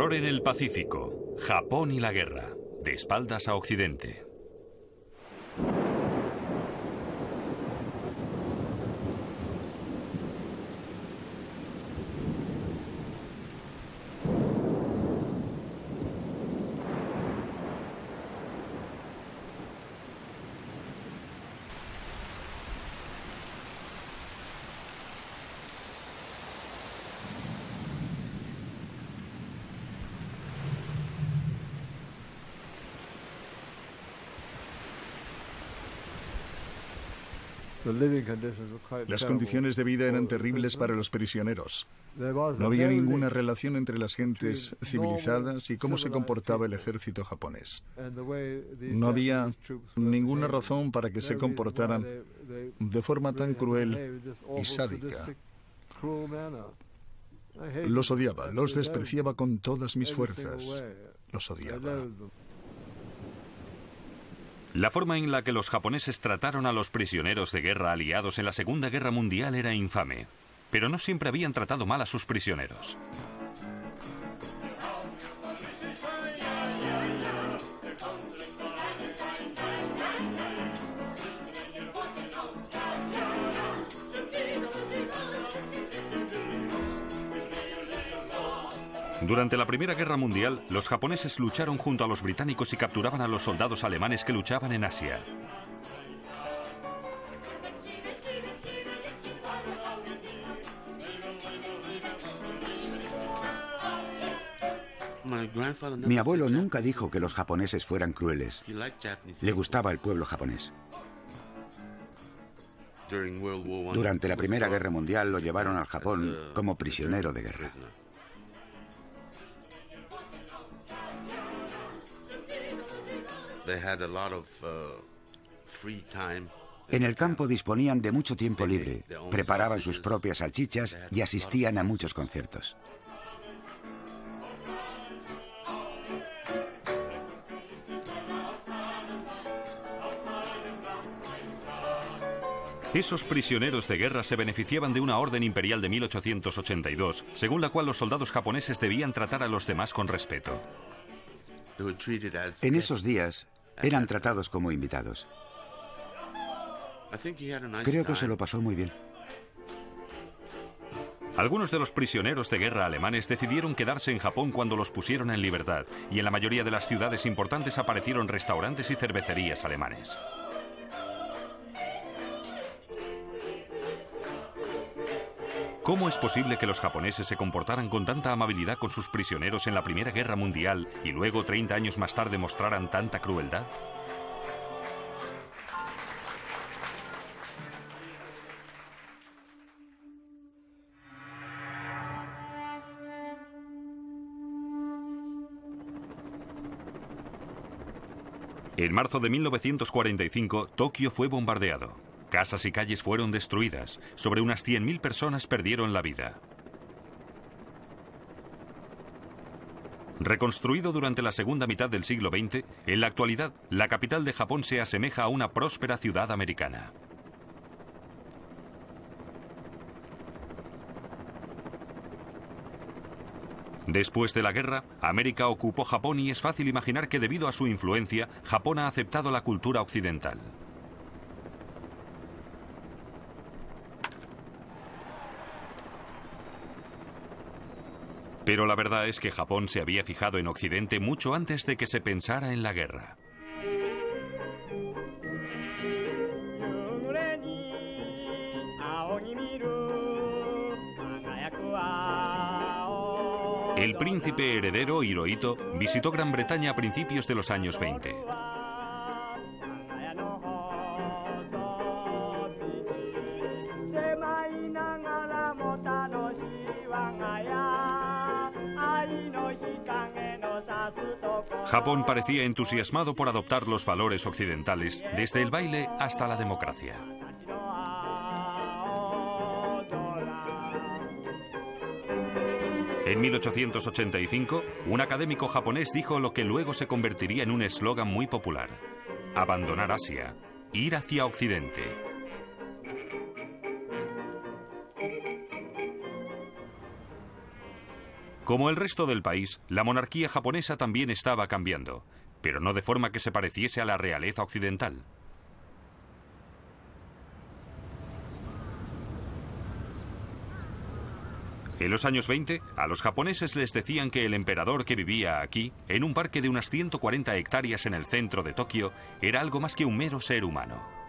Terror en el Pacífico. Japón y la guerra. De espaldas a Occidente. Las condiciones de vida eran terribles para los prisioneros. No había ninguna relación entre las gentes civilizadas y cómo se comportaba el ejército japonés. No había ninguna razón para que se comportaran de forma tan cruel y sádica. Los odiaba, los despreciaba con todas mis fuerzas. Los odiaba. La forma en la que los japoneses trataron a los prisioneros de guerra aliados en la Segunda Guerra Mundial era infame, pero no siempre habían tratado mal a sus prisioneros. Durante la Primera Guerra Mundial, los japoneses lucharon junto a los británicos y capturaban a los soldados alemanes que luchaban en Asia. Mi abuelo nunca dijo que los japoneses fueran crueles. Le gustaba el pueblo japonés. Durante la Primera Guerra Mundial lo llevaron al Japón como prisionero de guerra. En el campo disponían de mucho tiempo libre, preparaban sus propias salchichas y asistían a muchos conciertos. Esos prisioneros de guerra se beneficiaban de una orden imperial de 1882, según la cual los soldados japoneses debían tratar a los demás con respeto. En esos días eran tratados como invitados. Creo que se lo pasó muy bien. Algunos de los prisioneros de guerra alemanes decidieron quedarse en Japón cuando los pusieron en libertad, y en la mayoría de las ciudades importantes aparecieron restaurantes y cervecerías alemanes. ¿Cómo es posible que los japoneses se comportaran con tanta amabilidad con sus prisioneros en la Primera Guerra Mundial y luego 30 años más tarde mostraran tanta crueldad? En marzo de 1945, Tokio fue bombardeado. Casas y calles fueron destruidas. Sobre unas 100.000 personas perdieron la vida. Reconstruido durante la segunda mitad del siglo XX, en la actualidad la capital de Japón se asemeja a una próspera ciudad americana. Después de la guerra, América ocupó Japón y es fácil imaginar que debido a su influencia, Japón ha aceptado la cultura occidental. Pero la verdad es que Japón se había fijado en Occidente mucho antes de que se pensara en la guerra. El príncipe heredero Hirohito visitó Gran Bretaña a principios de los años 20. Japón parecía entusiasmado por adoptar los valores occidentales, desde el baile hasta la democracia. En 1885, un académico japonés dijo lo que luego se convertiría en un eslogan muy popular. Abandonar Asia, ir hacia Occidente. Como el resto del país, la monarquía japonesa también estaba cambiando, pero no de forma que se pareciese a la realeza occidental. En los años 20, a los japoneses les decían que el emperador que vivía aquí, en un parque de unas 140 hectáreas en el centro de Tokio, era algo más que un mero ser humano.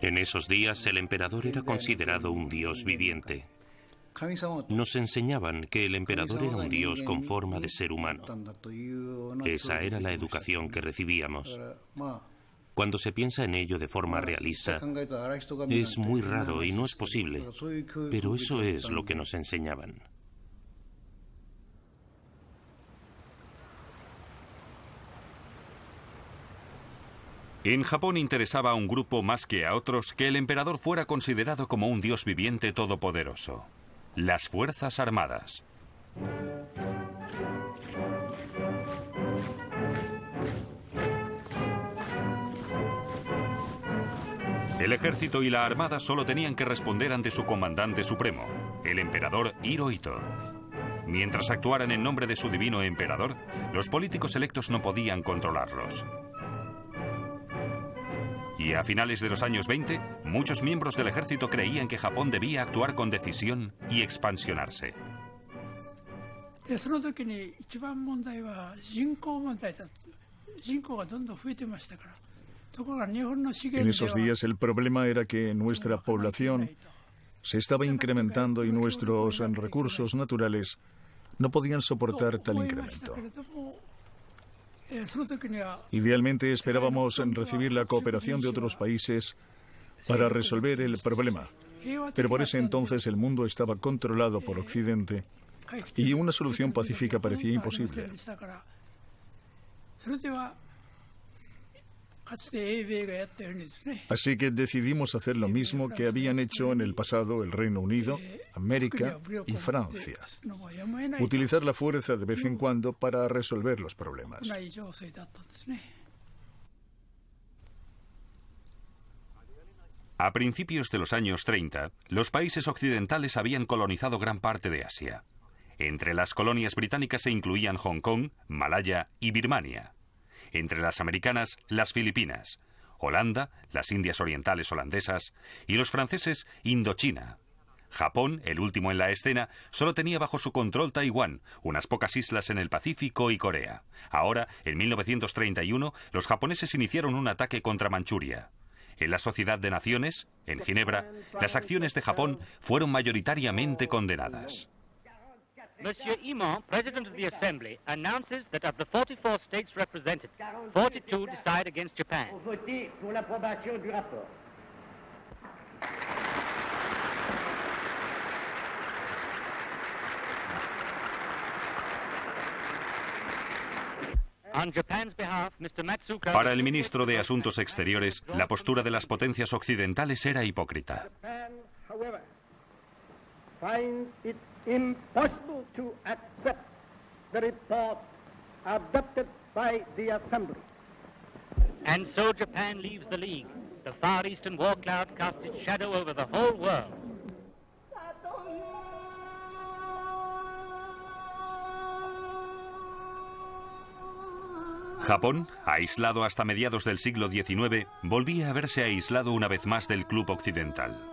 En esos días el emperador era considerado un dios viviente. Nos enseñaban que el emperador era un dios con forma de ser humano. Esa era la educación que recibíamos. Cuando se piensa en ello de forma realista, es muy raro y no es posible, pero eso es lo que nos enseñaban. En Japón interesaba a un grupo más que a otros que el emperador fuera considerado como un dios viviente todopoderoso las Fuerzas Armadas. El ejército y la armada solo tenían que responder ante su comandante supremo, el emperador Hirohito. Mientras actuaran en nombre de su divino emperador, los políticos electos no podían controlarlos. Y a finales de los años 20, muchos miembros del ejército creían que Japón debía actuar con decisión y expansionarse. En esos días el problema era que nuestra población se estaba incrementando y nuestros recursos naturales no podían soportar tal incremento. Idealmente esperábamos recibir la cooperación de otros países para resolver el problema, pero por ese entonces el mundo estaba controlado por Occidente y una solución pacífica parecía imposible. Así que decidimos hacer lo mismo que habían hecho en el pasado el Reino Unido, América y Francia. Utilizar la fuerza de vez en cuando para resolver los problemas. A principios de los años 30, los países occidentales habían colonizado gran parte de Asia. Entre las colonias británicas se incluían Hong Kong, Malaya y Birmania entre las americanas las Filipinas, Holanda, las Indias Orientales holandesas y los franceses Indochina. Japón, el último en la escena, solo tenía bajo su control Taiwán, unas pocas islas en el Pacífico y Corea. Ahora, en 1931, los japoneses iniciaron un ataque contra Manchuria. En la Sociedad de Naciones, en Ginebra, las acciones de Japón fueron mayoritariamente condenadas. Monsieur Imon, President of the Assembly, announces that of the 44 states represented, 42 decide against Japan. Para el ministro de Asuntos Exteriores, la postura de las potencias occidentales era hipócrita. Impossible to accept the report adopted by the Assembly. And so Japan leaves the League. The Far Eastern war cloud casts its shadow over the whole world. Japón, aislado hasta mediados del siglo XIX, volvía a verse aislado una vez más del club occidental.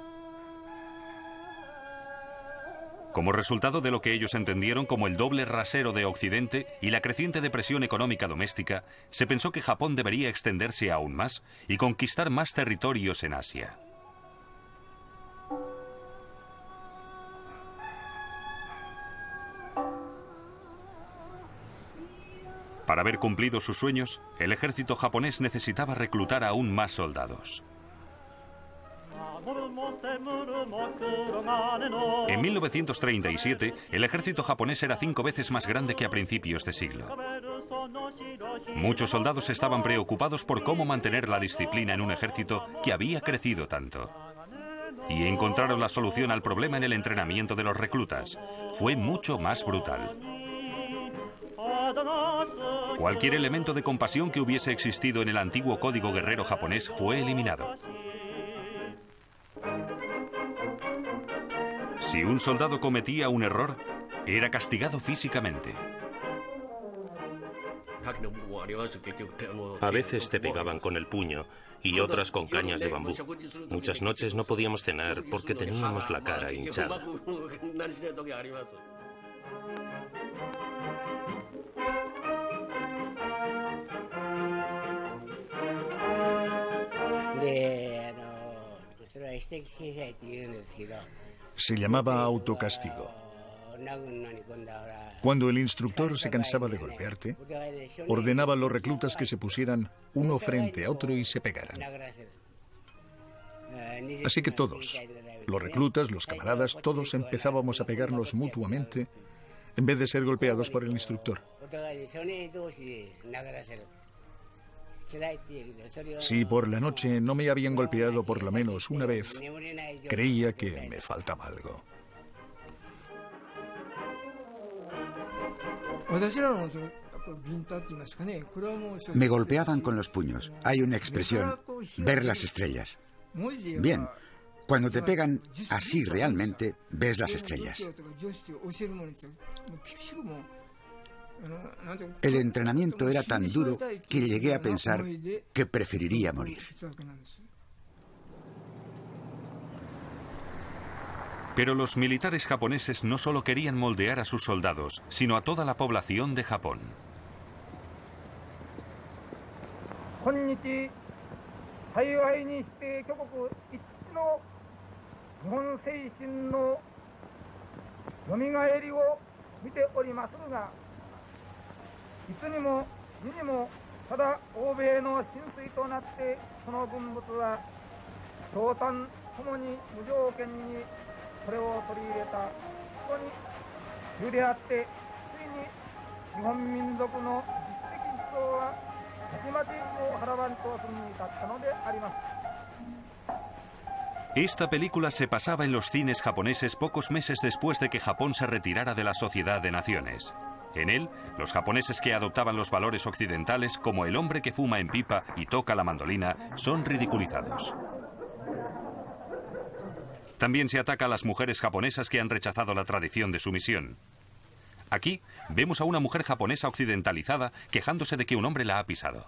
Como resultado de lo que ellos entendieron como el doble rasero de Occidente y la creciente depresión económica doméstica, se pensó que Japón debería extenderse aún más y conquistar más territorios en Asia. Para haber cumplido sus sueños, el ejército japonés necesitaba reclutar aún más soldados. En 1937, el ejército japonés era cinco veces más grande que a principios de siglo. Muchos soldados estaban preocupados por cómo mantener la disciplina en un ejército que había crecido tanto. Y encontraron la solución al problema en el entrenamiento de los reclutas. Fue mucho más brutal. Cualquier elemento de compasión que hubiese existido en el antiguo código guerrero japonés fue eliminado. Si un soldado cometía un error, era castigado físicamente. A veces te pegaban con el puño y otras con cañas de bambú. Muchas noches no podíamos cenar porque teníamos la cara hinchada. Se llamaba autocastigo. Cuando el instructor se cansaba de golpearte, ordenaba a los reclutas que se pusieran uno frente a otro y se pegaran. Así que todos, los reclutas, los camaradas, todos empezábamos a pegarnos mutuamente en vez de ser golpeados por el instructor. Si por la noche no me habían golpeado por lo menos una vez, creía que me faltaba algo. Me golpeaban con los puños. Hay una expresión, ver las estrellas. Bien, cuando te pegan así realmente, ves las estrellas. El entrenamiento era tan duro que llegué a pensar que preferiría morir. Pero los militares japoneses no solo querían moldear a sus soldados, sino a toda la población de Japón. いつにもににもただ欧米の浸水となってその文物は共産ともに無条件にそれを取り入れたそこに急であってついに日本民族の実的思想はたちまちを払わんとするに至ったのであります。Esta película se pasaba en los cines japoneses pocos meses después de que Japón se retirara de la Sociedad de Naciones. En él, los japoneses que adoptaban los valores occidentales, como el hombre que fuma en pipa y toca la mandolina, son ridiculizados. También se ataca a las mujeres japonesas que han rechazado la tradición de sumisión. Aquí vemos a una mujer japonesa occidentalizada quejándose de que un hombre la ha pisado.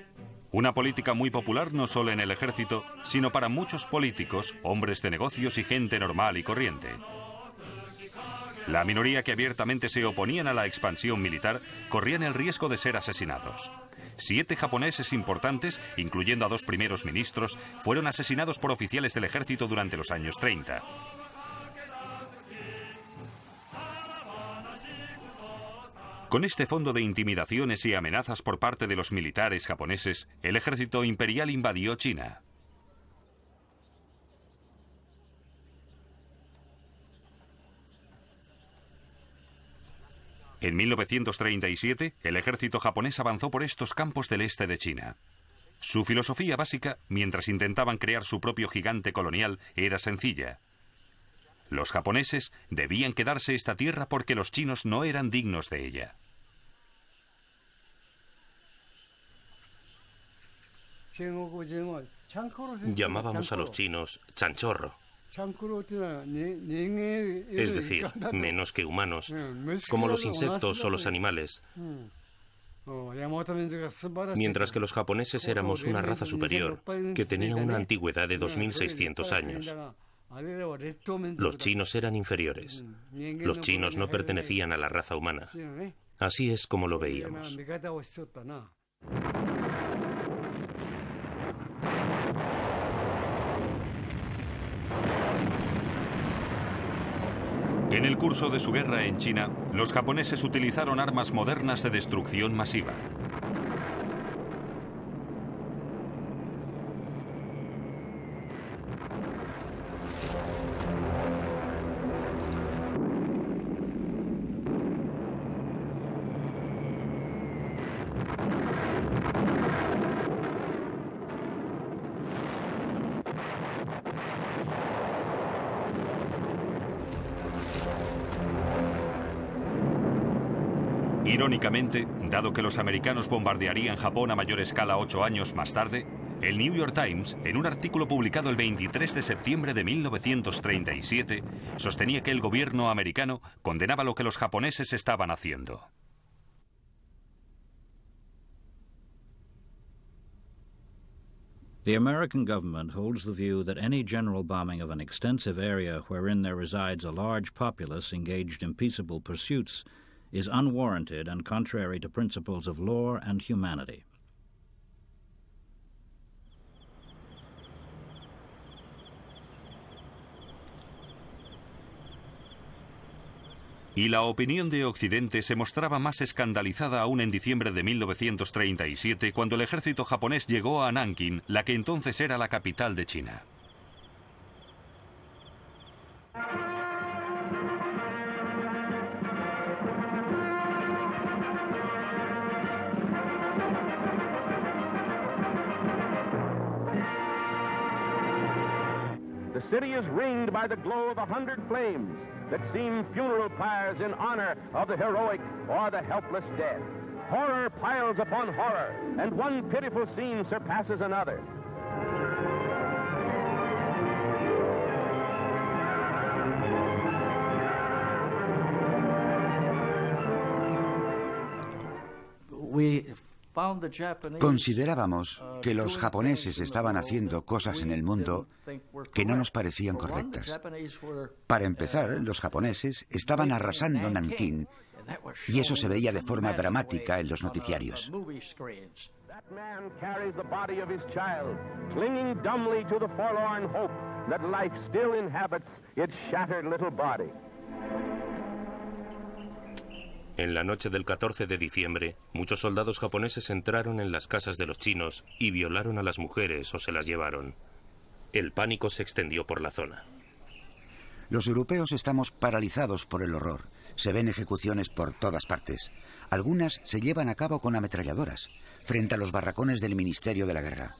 Una política muy popular no solo en el ejército, sino para muchos políticos, hombres de negocios y gente normal y corriente. La minoría que abiertamente se oponían a la expansión militar corrían el riesgo de ser asesinados. Siete japoneses importantes, incluyendo a dos primeros ministros, fueron asesinados por oficiales del ejército durante los años 30. Con este fondo de intimidaciones y amenazas por parte de los militares japoneses, el ejército imperial invadió China. En 1937, el ejército japonés avanzó por estos campos del este de China. Su filosofía básica, mientras intentaban crear su propio gigante colonial, era sencilla. Los japoneses debían quedarse esta tierra porque los chinos no eran dignos de ella. Llamábamos a los chinos chanchorro. Es decir, menos que humanos, como los insectos o los animales. Mientras que los japoneses éramos una raza superior, que tenía una antigüedad de 2600 años. Los chinos eran inferiores. Los chinos no pertenecían a la raza humana. Así es como lo veíamos. En el curso de su guerra en China, los japoneses utilizaron armas modernas de destrucción masiva. Dado que los americanos bombardearían Japón a mayor escala ocho años más tarde, el New York Times, en un artículo publicado el 23 de septiembre de 1937, sostenía que el gobierno americano condenaba lo que los japoneses estaban haciendo. The American government holds the view that any general bombing of an extensive area wherein there resides a large populace engaged in peaceable pursuits is unwarranted and contrary to principles of law and humanity. Y la opinión de Occidente se mostraba más escandalizada aún en diciembre de 1937, cuando el ejército japonés llegó a Nanking, la que entonces era la capital de China. City is ringed by the glow of a hundred flames that seem funeral pyres in honor of the heroic or the helpless dead. Horror piles upon horror, and one pitiful scene surpasses another. We Considerábamos que los japoneses estaban haciendo cosas en el mundo que no nos parecían correctas. Para empezar, los japoneses estaban arrasando Nankín y eso se veía de forma dramática en los noticiarios. En la noche del 14 de diciembre, muchos soldados japoneses entraron en las casas de los chinos y violaron a las mujeres o se las llevaron. El pánico se extendió por la zona. Los europeos estamos paralizados por el horror. Se ven ejecuciones por todas partes. Algunas se llevan a cabo con ametralladoras, frente a los barracones del Ministerio de la Guerra.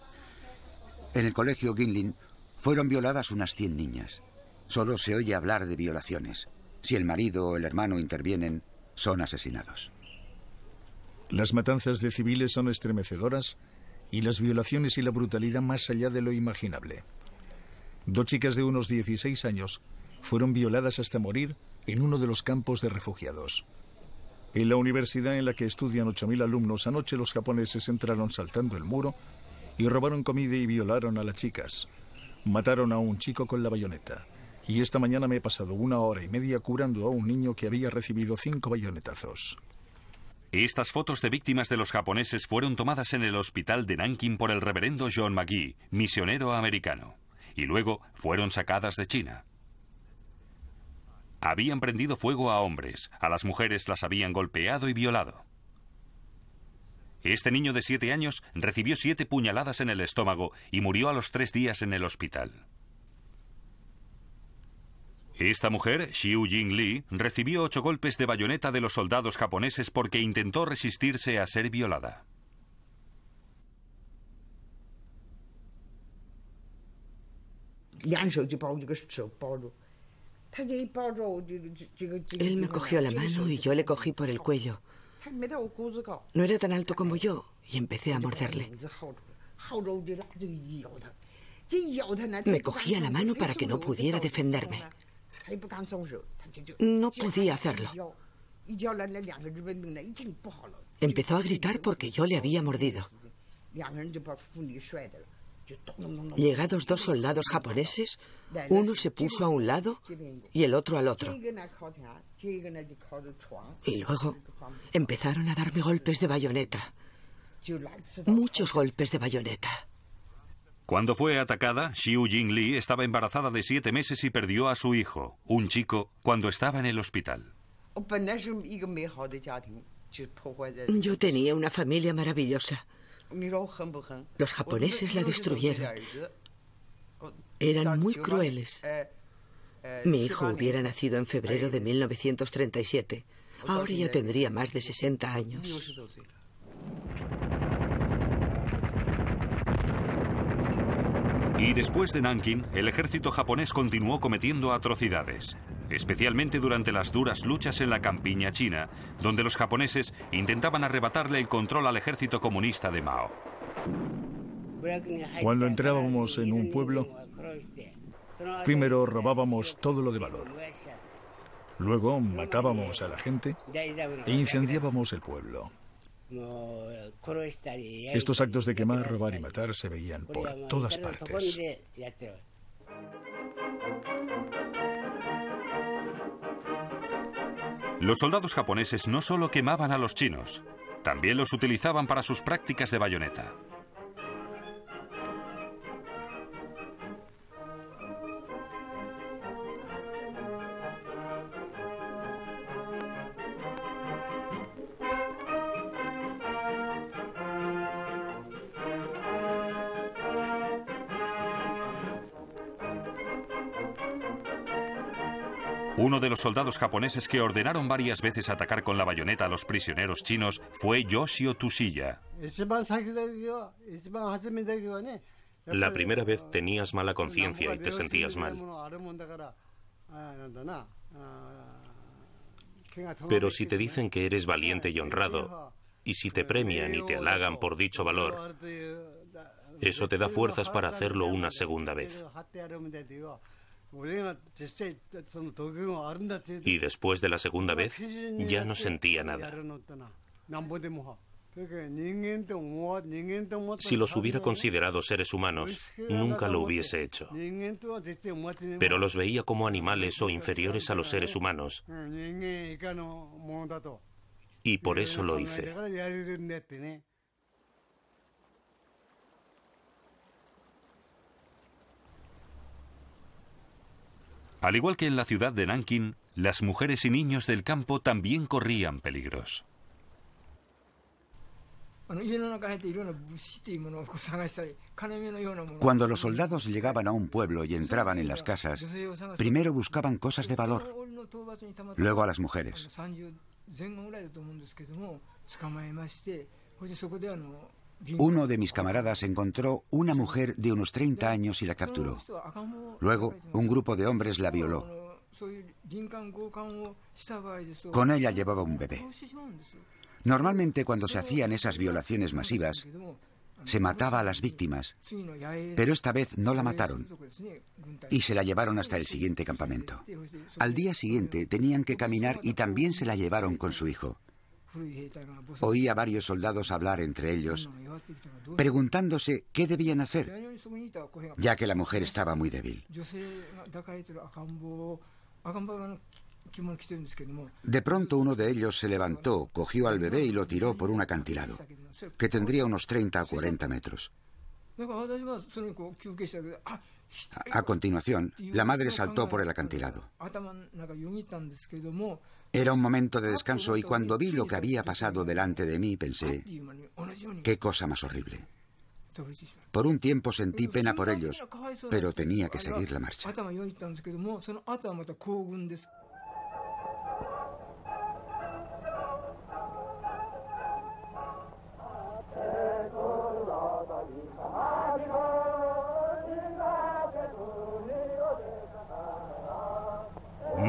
En el colegio Ginlin fueron violadas unas 100 niñas. Solo se oye hablar de violaciones. Si el marido o el hermano intervienen, son asesinados. Las matanzas de civiles son estremecedoras y las violaciones y la brutalidad más allá de lo imaginable. Dos chicas de unos 16 años fueron violadas hasta morir en uno de los campos de refugiados. En la universidad en la que estudian 8.000 alumnos, anoche los japoneses entraron saltando el muro y robaron comida y violaron a las chicas. Mataron a un chico con la bayoneta. Y esta mañana me he pasado una hora y media curando a un niño que había recibido cinco bayonetazos. Estas fotos de víctimas de los japoneses fueron tomadas en el hospital de Nanking por el reverendo John McGee, misionero americano, y luego fueron sacadas de China. Habían prendido fuego a hombres, a las mujeres las habían golpeado y violado. Este niño de siete años recibió siete puñaladas en el estómago y murió a los tres días en el hospital. Esta mujer, Xiu Jing Li, recibió ocho golpes de bayoneta de los soldados japoneses porque intentó resistirse a ser violada. Él me cogió la mano y yo le cogí por el cuello. No era tan alto como yo y empecé a morderle. Me cogía la mano para que no pudiera defenderme. No podía hacerlo. Empezó a gritar porque yo le había mordido. Llegados dos soldados japoneses, uno se puso a un lado y el otro al otro. Y luego empezaron a darme golpes de bayoneta. Muchos golpes de bayoneta. Cuando fue atacada, Xiu Jingli estaba embarazada de siete meses y perdió a su hijo, un chico, cuando estaba en el hospital. Yo tenía una familia maravillosa. Los japoneses la destruyeron. Eran muy crueles. Mi hijo hubiera nacido en febrero de 1937. Ahora ya tendría más de 60 años. Y después de Nanking, el ejército japonés continuó cometiendo atrocidades, especialmente durante las duras luchas en la campiña china, donde los japoneses intentaban arrebatarle el control al ejército comunista de Mao. Cuando entrábamos en un pueblo, primero robábamos todo lo de valor. Luego matábamos a la gente e incendiábamos el pueblo. Estos actos de quemar, robar y matar se veían por todas partes. Los soldados japoneses no solo quemaban a los chinos, también los utilizaban para sus prácticas de bayoneta. Uno de los soldados japoneses que ordenaron varias veces atacar con la bayoneta a los prisioneros chinos fue Yoshio Tsuchiya. La primera vez tenías mala conciencia y te sentías mal. Pero si te dicen que eres valiente y honrado, y si te premian y te halagan por dicho valor, eso te da fuerzas para hacerlo una segunda vez. Y después de la segunda vez ya no sentía nada. Si los hubiera considerado seres humanos, nunca lo hubiese hecho. Pero los veía como animales o inferiores a los seres humanos. Y por eso lo hice. Al igual que en la ciudad de Nanking, las mujeres y niños del campo también corrían peligros. Cuando los soldados llegaban a un pueblo y entraban en las casas, primero buscaban cosas de valor, luego a las mujeres. Uno de mis camaradas encontró una mujer de unos 30 años y la capturó. Luego, un grupo de hombres la violó. Con ella llevaba un bebé. Normalmente cuando se hacían esas violaciones masivas, se mataba a las víctimas, pero esta vez no la mataron y se la llevaron hasta el siguiente campamento. Al día siguiente tenían que caminar y también se la llevaron con su hijo. Oí a varios soldados hablar entre ellos, preguntándose qué debían hacer, ya que la mujer estaba muy débil. De pronto uno de ellos se levantó, cogió al bebé y lo tiró por un acantilado, que tendría unos 30 o 40 metros. A continuación, la madre saltó por el acantilado. Era un momento de descanso y cuando vi lo que había pasado delante de mí pensé, qué cosa más horrible. Por un tiempo sentí pena por ellos, pero tenía que seguir la marcha.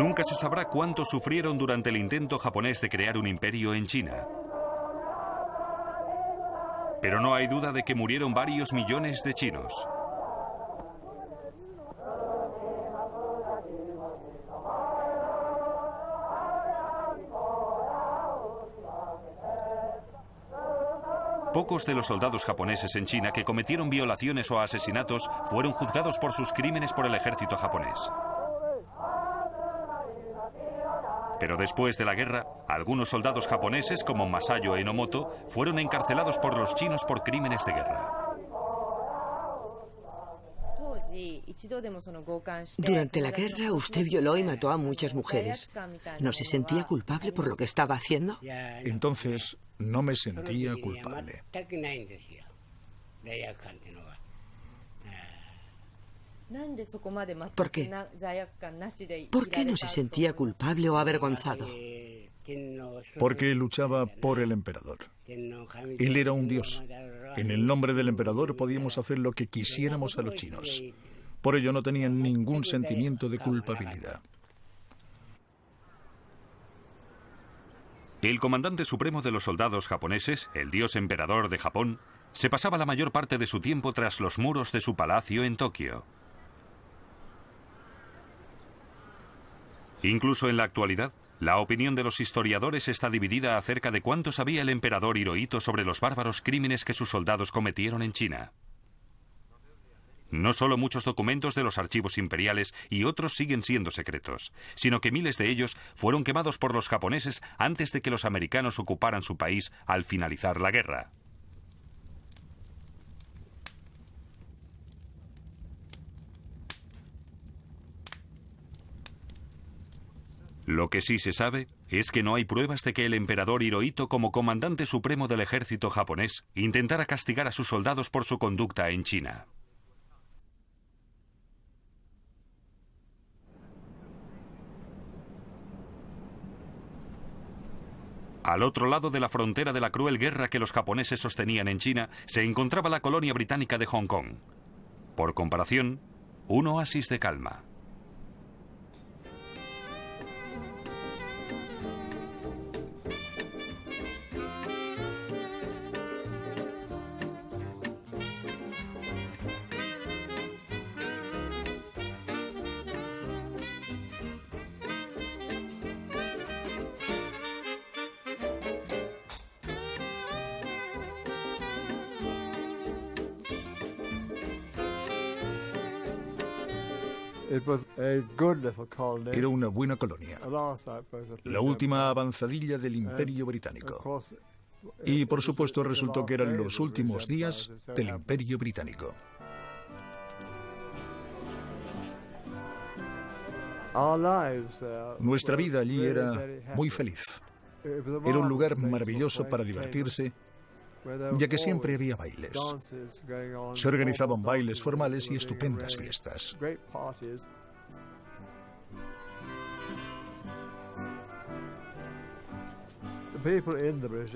Nunca se sabrá cuánto sufrieron durante el intento japonés de crear un imperio en China. Pero no hay duda de que murieron varios millones de chinos. Pocos de los soldados japoneses en China que cometieron violaciones o asesinatos fueron juzgados por sus crímenes por el ejército japonés. Pero después de la guerra, algunos soldados japoneses como Masayo Enomoto fueron encarcelados por los chinos por crímenes de guerra. Durante la guerra usted violó y mató a muchas mujeres. ¿No se sentía culpable por lo que estaba haciendo? Entonces no me sentía culpable. ¿Por qué? ¿Por qué no se sentía culpable o avergonzado? Porque luchaba por el emperador. Él era un dios. En el nombre del emperador podíamos hacer lo que quisiéramos a los chinos. Por ello no tenían ningún sentimiento de culpabilidad. El comandante supremo de los soldados japoneses, el dios emperador de Japón, se pasaba la mayor parte de su tiempo tras los muros de su palacio en Tokio. Incluso en la actualidad, la opinión de los historiadores está dividida acerca de cuánto sabía el emperador Hirohito sobre los bárbaros crímenes que sus soldados cometieron en China. No solo muchos documentos de los archivos imperiales y otros siguen siendo secretos, sino que miles de ellos fueron quemados por los japoneses antes de que los americanos ocuparan su país al finalizar la guerra. Lo que sí se sabe es que no hay pruebas de que el emperador Hirohito, como comandante supremo del ejército japonés, intentara castigar a sus soldados por su conducta en China. Al otro lado de la frontera de la cruel guerra que los japoneses sostenían en China, se encontraba la colonia británica de Hong Kong. Por comparación, un oasis de calma. Era una buena colonia. La última avanzadilla del imperio británico. Y por supuesto resultó que eran los últimos días del imperio británico. Nuestra vida allí era muy feliz. Era un lugar maravilloso para divertirse ya que siempre había bailes. Se organizaban bailes formales y estupendas fiestas.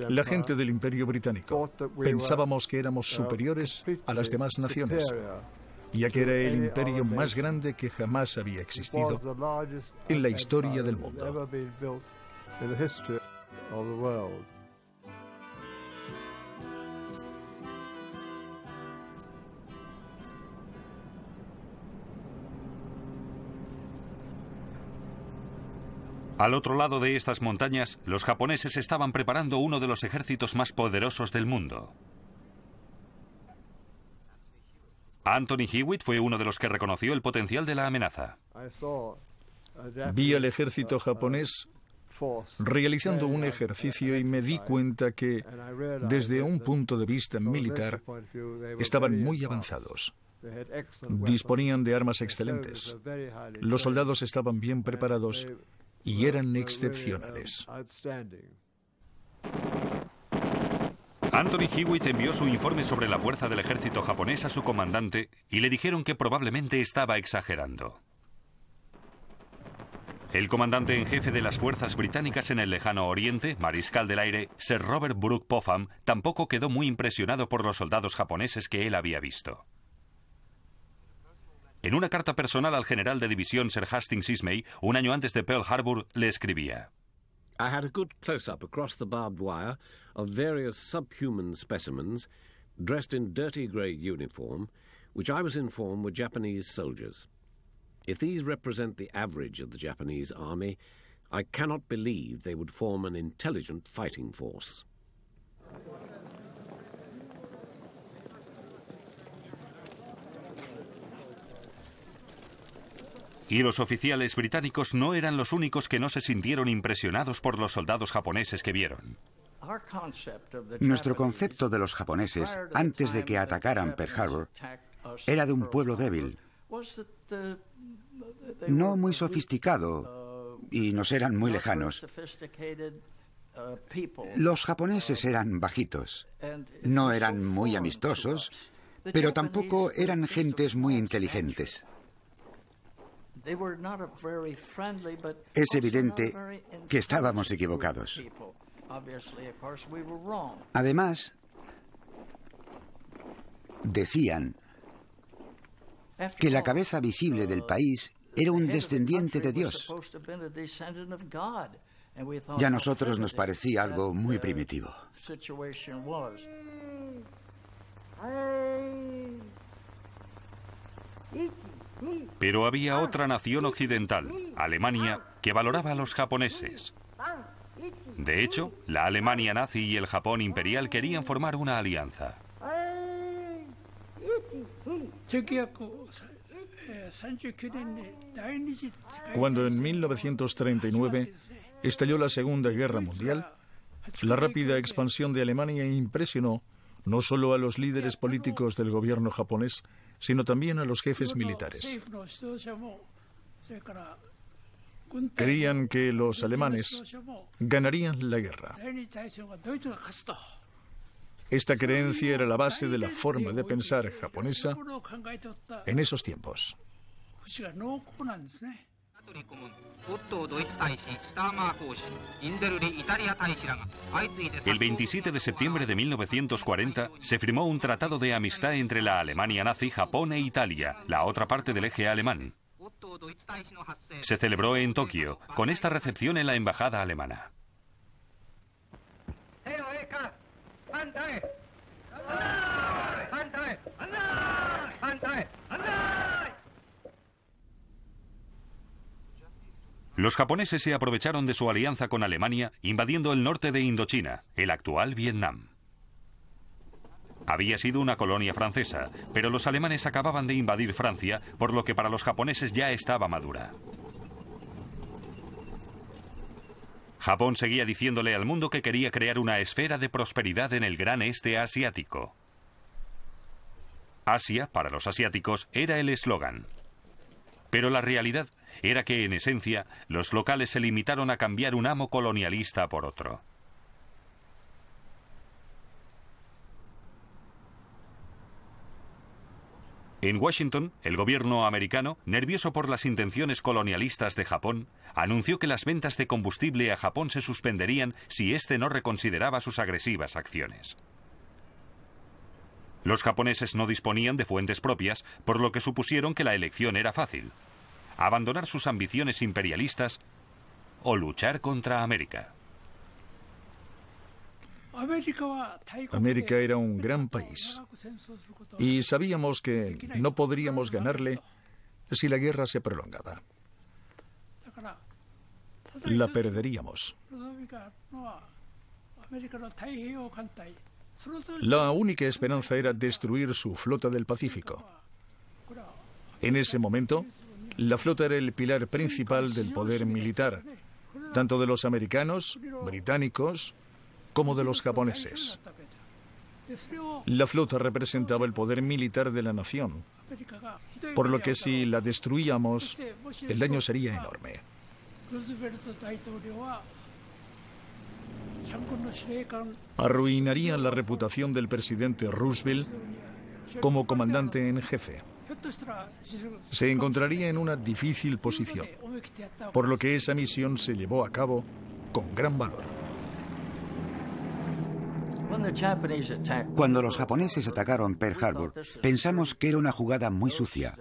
La gente del Imperio Británico pensábamos que éramos superiores a las demás naciones, ya que era el imperio más grande que jamás había existido en la historia del mundo. Al otro lado de estas montañas, los japoneses estaban preparando uno de los ejércitos más poderosos del mundo. Anthony Hewitt fue uno de los que reconoció el potencial de la amenaza. Vi al ejército japonés realizando un ejercicio y me di cuenta que, desde un punto de vista militar, estaban muy avanzados. Disponían de armas excelentes. Los soldados estaban bien preparados y eran excepcionales. Anthony Hewitt envió su informe sobre la fuerza del ejército japonés a su comandante y le dijeron que probablemente estaba exagerando. El comandante en jefe de las fuerzas británicas en el lejano oriente, mariscal del aire, Sir Robert Brooke Popham, tampoco quedó muy impresionado por los soldados japoneses que él había visto. En una carta personal al general de división Sir Hastings Ismay, un año antes de Pearl Harbor, le escribía. I had a good close-up across the barbed wire of various subhuman specimens dressed in dirty grey uniform, which I was informed were Japanese soldiers. If these represent the average of the Japanese army, I cannot believe they would form an intelligent fighting force. Y los oficiales británicos no eran los únicos que no se sintieron impresionados por los soldados japoneses que vieron. Nuestro concepto de los japoneses, antes de que atacaran Pearl Harbor, era de un pueblo débil, No muy sofisticado y nos eran muy lejanos. Los japoneses eran bajitos. No eran muy amistosos, pero tampoco eran gentes muy inteligentes. Es evidente que estábamos equivocados. Además, decían que la cabeza visible del país era un descendiente de Dios. Ya a nosotros nos parecía algo muy primitivo. Pero había otra nación occidental, Alemania, que valoraba a los japoneses. De hecho, la Alemania nazi y el Japón imperial querían formar una alianza. Cuando en 1939 estalló la Segunda Guerra Mundial, la rápida expansión de Alemania impresionó no solo a los líderes políticos del gobierno japonés, sino también a los jefes militares. Creían que los alemanes ganarían la guerra. Esta creencia era la base de la forma de pensar japonesa en esos tiempos. El 27 de septiembre de 1940 se firmó un tratado de amistad entre la Alemania nazi, Japón e Italia, la otra parte del eje alemán. Se celebró en Tokio, con esta recepción en la embajada alemana. Los japoneses se aprovecharon de su alianza con Alemania invadiendo el norte de Indochina, el actual Vietnam. Había sido una colonia francesa, pero los alemanes acababan de invadir Francia, por lo que para los japoneses ya estaba madura. Japón seguía diciéndole al mundo que quería crear una esfera de prosperidad en el gran este asiático. Asia, para los asiáticos, era el eslogan. Pero la realidad era que, en esencia, los locales se limitaron a cambiar un amo colonialista por otro. En Washington, el gobierno americano, nervioso por las intenciones colonialistas de Japón, anunció que las ventas de combustible a Japón se suspenderían si éste no reconsideraba sus agresivas acciones. Los japoneses no disponían de fuentes propias, por lo que supusieron que la elección era fácil abandonar sus ambiciones imperialistas o luchar contra América. América era un gran país y sabíamos que no podríamos ganarle si la guerra se prolongaba. La perderíamos. La única esperanza era destruir su flota del Pacífico. En ese momento, la flota era el pilar principal del poder militar, tanto de los americanos, británicos, como de los japoneses. La flota representaba el poder militar de la nación, por lo que si la destruíamos, el daño sería enorme. Arruinaría la reputación del presidente Roosevelt como comandante en jefe se encontraría en una difícil posición, por lo que esa misión se llevó a cabo con gran valor. Cuando los japoneses atacaron Pearl Harbor, pensamos que era una jugada muy sucia.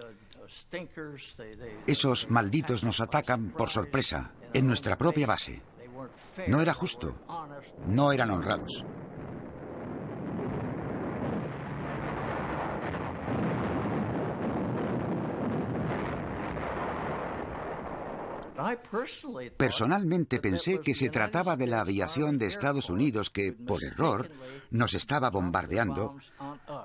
Esos malditos nos atacan por sorpresa, en nuestra propia base. No era justo, no eran honrados. Personalmente pensé que se trataba de la aviación de Estados Unidos que, por error, nos estaba bombardeando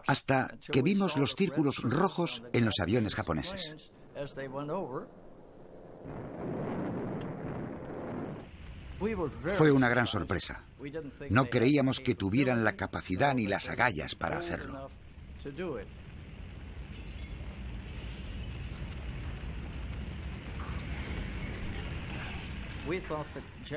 hasta que vimos los círculos rojos en los aviones japoneses. Fue una gran sorpresa. No creíamos que tuvieran la capacidad ni las agallas para hacerlo.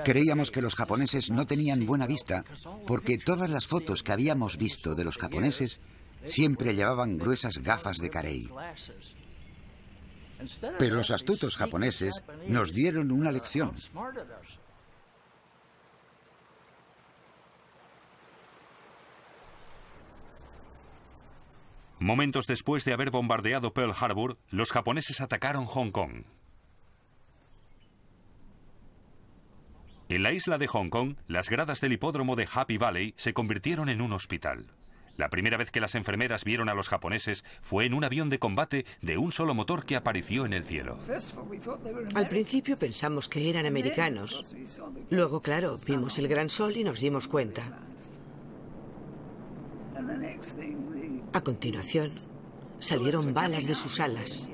Creíamos que los japoneses no tenían buena vista porque todas las fotos que habíamos visto de los japoneses siempre llevaban gruesas gafas de carey. Pero los astutos japoneses nos dieron una lección. Momentos después de haber bombardeado Pearl Harbor, los japoneses atacaron Hong Kong. En la isla de Hong Kong, las gradas del hipódromo de Happy Valley se convirtieron en un hospital. La primera vez que las enfermeras vieron a los japoneses fue en un avión de combate de un solo motor que apareció en el cielo. Al principio pensamos que eran americanos. Luego, claro, vimos el gran sol y nos dimos cuenta. A continuación, salieron balas de sus alas.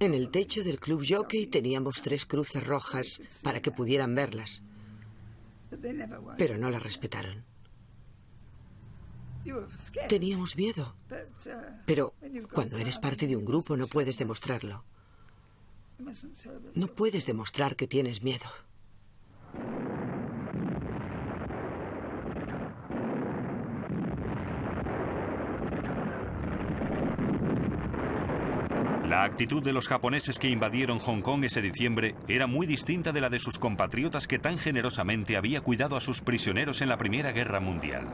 En el techo del club jockey teníamos tres cruces rojas para que pudieran verlas, pero no las respetaron. Teníamos miedo, pero cuando eres parte de un grupo no puedes demostrarlo. No puedes demostrar que tienes miedo. La actitud de los japoneses que invadieron Hong Kong ese diciembre era muy distinta de la de sus compatriotas que tan generosamente había cuidado a sus prisioneros en la Primera Guerra Mundial.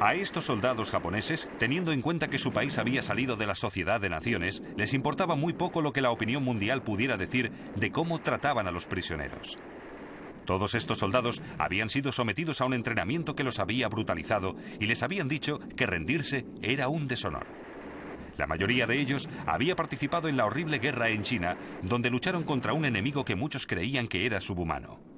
A estos soldados japoneses, teniendo en cuenta que su país había salido de la Sociedad de Naciones, les importaba muy poco lo que la opinión mundial pudiera decir de cómo trataban a los prisioneros. Todos estos soldados habían sido sometidos a un entrenamiento que los había brutalizado y les habían dicho que rendirse era un deshonor. La mayoría de ellos había participado en la horrible guerra en China, donde lucharon contra un enemigo que muchos creían que era subhumano.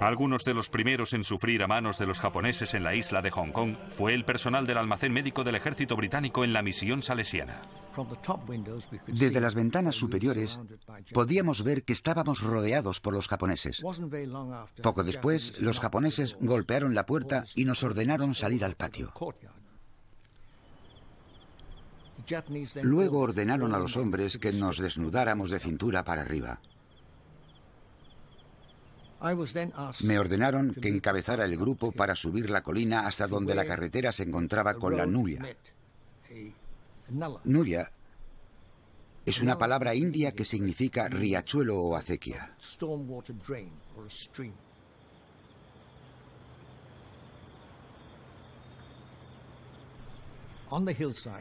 Algunos de los primeros en sufrir a manos de los japoneses en la isla de Hong Kong fue el personal del almacén médico del ejército británico en la misión salesiana. Desde las ventanas superiores podíamos ver que estábamos rodeados por los japoneses. Poco después, los japoneses golpearon la puerta y nos ordenaron salir al patio. Luego ordenaron a los hombres que nos desnudáramos de cintura para arriba. Me ordenaron que encabezara el grupo para subir la colina hasta donde la carretera se encontraba con la Nulla. Nulla es una palabra india que significa riachuelo o acequia.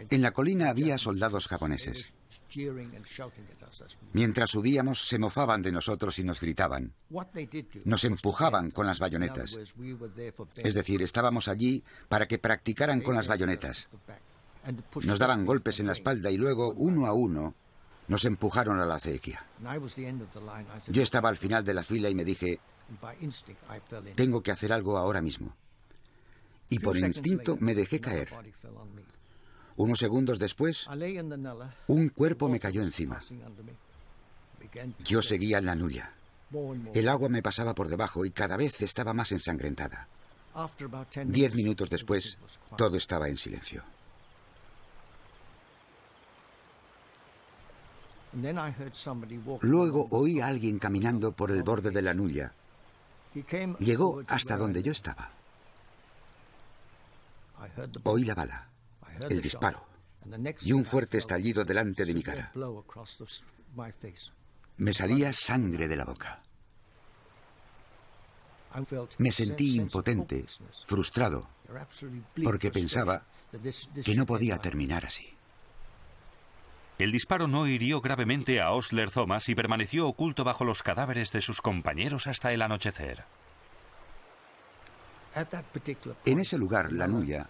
En la colina había soldados japoneses. Mientras subíamos, se mofaban de nosotros y nos gritaban. Nos empujaban con las bayonetas. Es decir, estábamos allí para que practicaran con las bayonetas. Nos daban golpes en la espalda y luego, uno a uno, nos empujaron a la acequia. Yo estaba al final de la fila y me dije, tengo que hacer algo ahora mismo. Y por instinto me dejé caer. Unos segundos después, un cuerpo me cayó encima. Yo seguía en la nulla. El agua me pasaba por debajo y cada vez estaba más ensangrentada. Diez minutos después, todo estaba en silencio. Luego oí a alguien caminando por el borde de la nulla. Llegó hasta donde yo estaba. Oí la bala el disparo y un fuerte estallido delante de mi cara. Me salía sangre de la boca. Me sentí impotente, frustrado, porque pensaba que no podía terminar así. El disparo no hirió gravemente a Osler Thomas y permaneció oculto bajo los cadáveres de sus compañeros hasta el anochecer. En ese lugar, la Nuya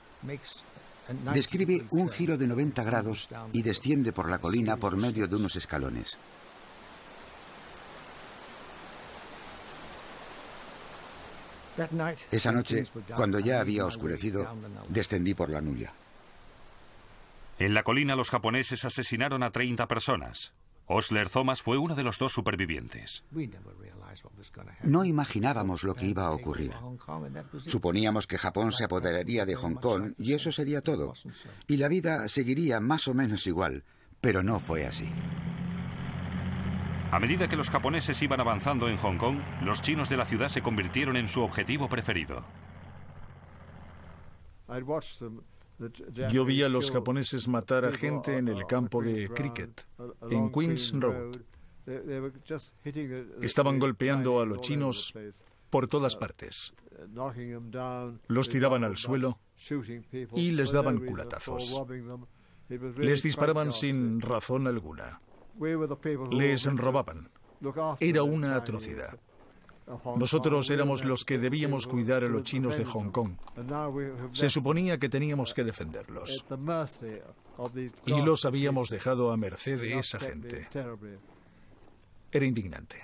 describe un giro de 90 grados y desciende por la colina por medio de unos escalones. Esa noche, cuando ya había oscurecido, descendí por la Nulia. En la colina los japoneses asesinaron a 30 personas. Osler Thomas fue uno de los dos supervivientes. No imaginábamos lo que iba a ocurrir. Suponíamos que Japón se apoderaría de Hong Kong y eso sería todo. Y la vida seguiría más o menos igual, pero no fue así. A medida que los japoneses iban avanzando en Hong Kong, los chinos de la ciudad se convirtieron en su objetivo preferido. Yo vi a los japoneses matar a gente en el campo de cricket, en Queens Road. Estaban golpeando a los chinos por todas partes. Los tiraban al suelo y les daban culatazos. Les disparaban sin razón alguna. Les robaban. Era una atrocidad. Nosotros éramos los que debíamos cuidar a los chinos de Hong Kong. Se suponía que teníamos que defenderlos. Y los habíamos dejado a merced de esa gente. Era indignante.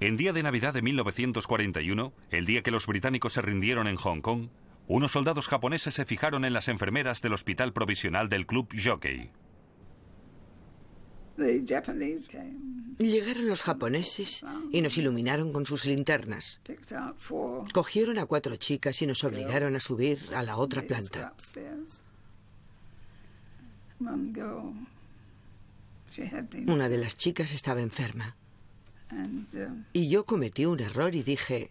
En día de Navidad de 1941, el día que los británicos se rindieron en Hong Kong, unos soldados japoneses se fijaron en las enfermeras del hospital provisional del club Jockey. Llegaron los japoneses y nos iluminaron con sus linternas. Cogieron a cuatro chicas y nos obligaron a subir a la otra planta. Una de las chicas estaba enferma. Y yo cometí un error y dije,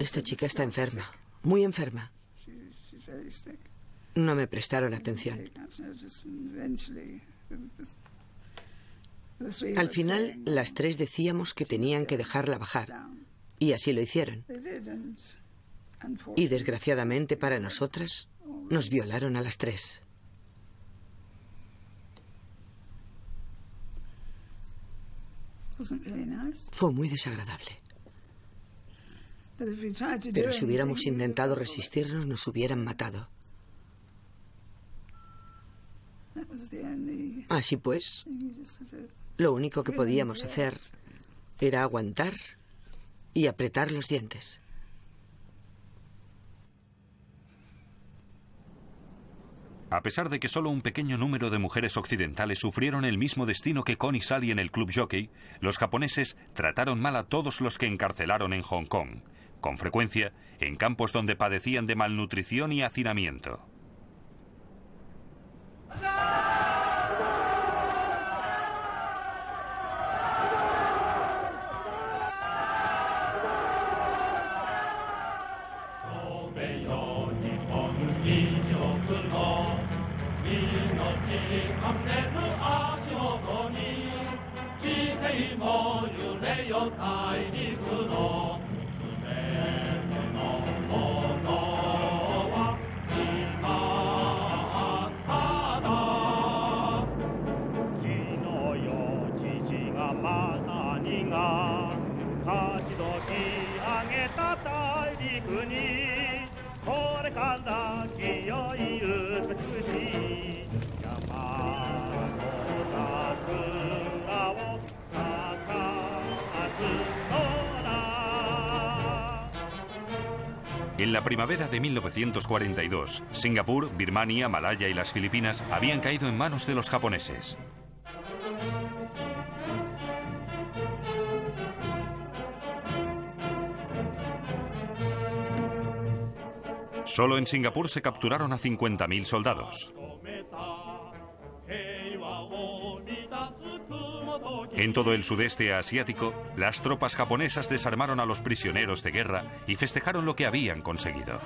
esta chica está enferma, muy enferma. No me prestaron atención. Al final, las tres decíamos que tenían que dejarla bajar. Y así lo hicieron. Y desgraciadamente para nosotras, nos violaron a las tres. Fue muy desagradable. Pero si hubiéramos intentado resistirnos, nos hubieran matado. Así pues, lo único que podíamos hacer era aguantar y apretar los dientes. A pesar de que solo un pequeño número de mujeres occidentales sufrieron el mismo destino que Connie Sally en el club jockey, los japoneses trataron mal a todos los que encarcelaron en Hong Kong, con frecuencia en campos donde padecían de malnutrición y hacinamiento. No! En la primavera de 1942, Singapur, Birmania, Malaya y las Filipinas habían caído en manos de los japoneses. Solo en Singapur se capturaron a 50.000 soldados. En todo el sudeste asiático, las tropas japonesas desarmaron a los prisioneros de guerra y festejaron lo que habían conseguido.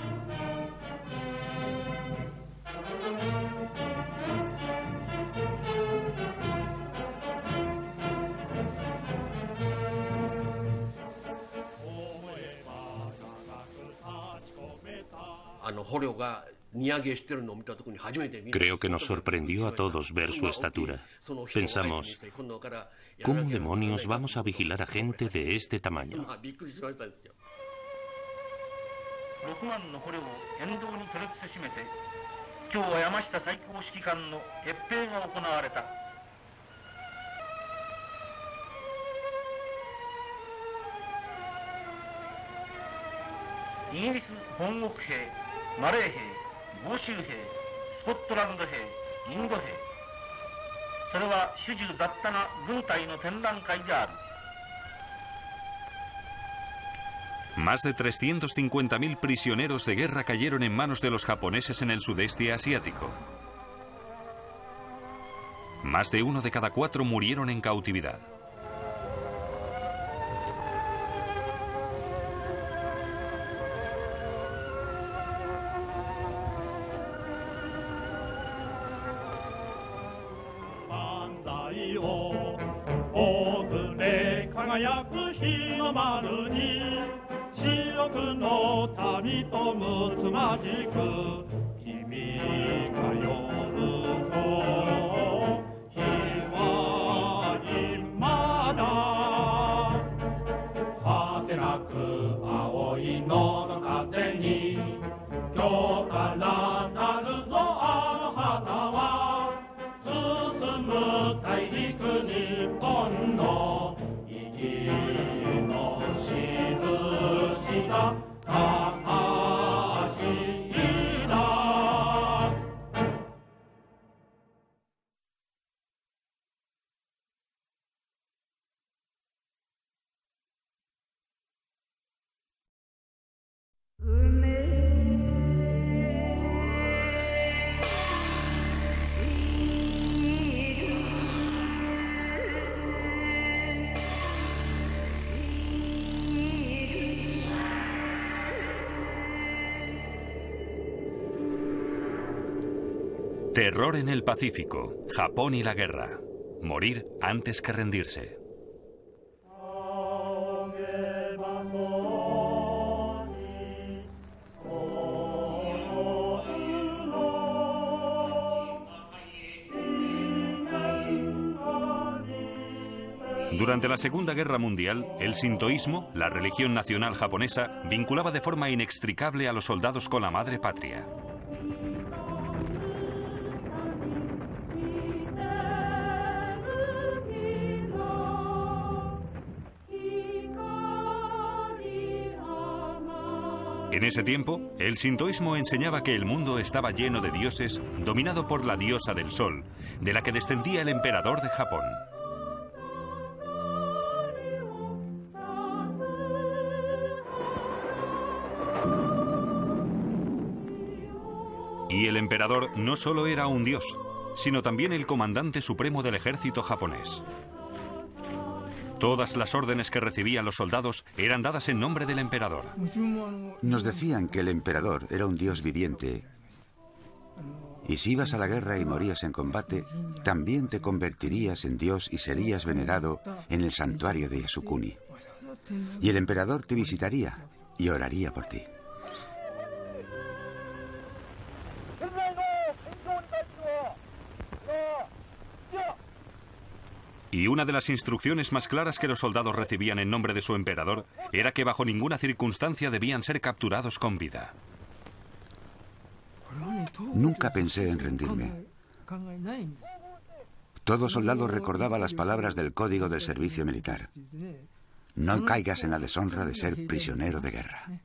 Creo que nos sorprendió a todos ver su estatura. Pensamos, ¿cómo demonios vamos a vigilar a gente de este tamaño? 6万の捕虜を沿道に取りつしめて今日は山下最高指揮官の閲兵が行われたイギリス本国兵マレー兵豪州兵スコットランド兵インド兵それは主従雑多な軍隊の展覧会である Más de 350.000 prisioneros de guerra cayeron en manos de los japoneses en el sudeste asiático. Más de uno de cada cuatro murieron en cautividad. Terror en el Pacífico, Japón y la guerra. Morir antes que rendirse. Durante la Segunda Guerra Mundial, el sintoísmo, la religión nacional japonesa, vinculaba de forma inextricable a los soldados con la madre patria. En ese tiempo, el sintoísmo enseñaba que el mundo estaba lleno de dioses, dominado por la diosa del sol, de la que descendía el emperador de Japón. Y el emperador no solo era un dios, sino también el comandante supremo del ejército japonés. Todas las órdenes que recibían los soldados eran dadas en nombre del emperador. Nos decían que el emperador era un dios viviente. Y si ibas a la guerra y morías en combate, también te convertirías en dios y serías venerado en el santuario de Yasukuni. Y el emperador te visitaría y oraría por ti. Y una de las instrucciones más claras que los soldados recibían en nombre de su emperador era que bajo ninguna circunstancia debían ser capturados con vida. Nunca pensé en rendirme. Todo soldado recordaba las palabras del código del servicio militar. No caigas en la deshonra de ser prisionero de guerra.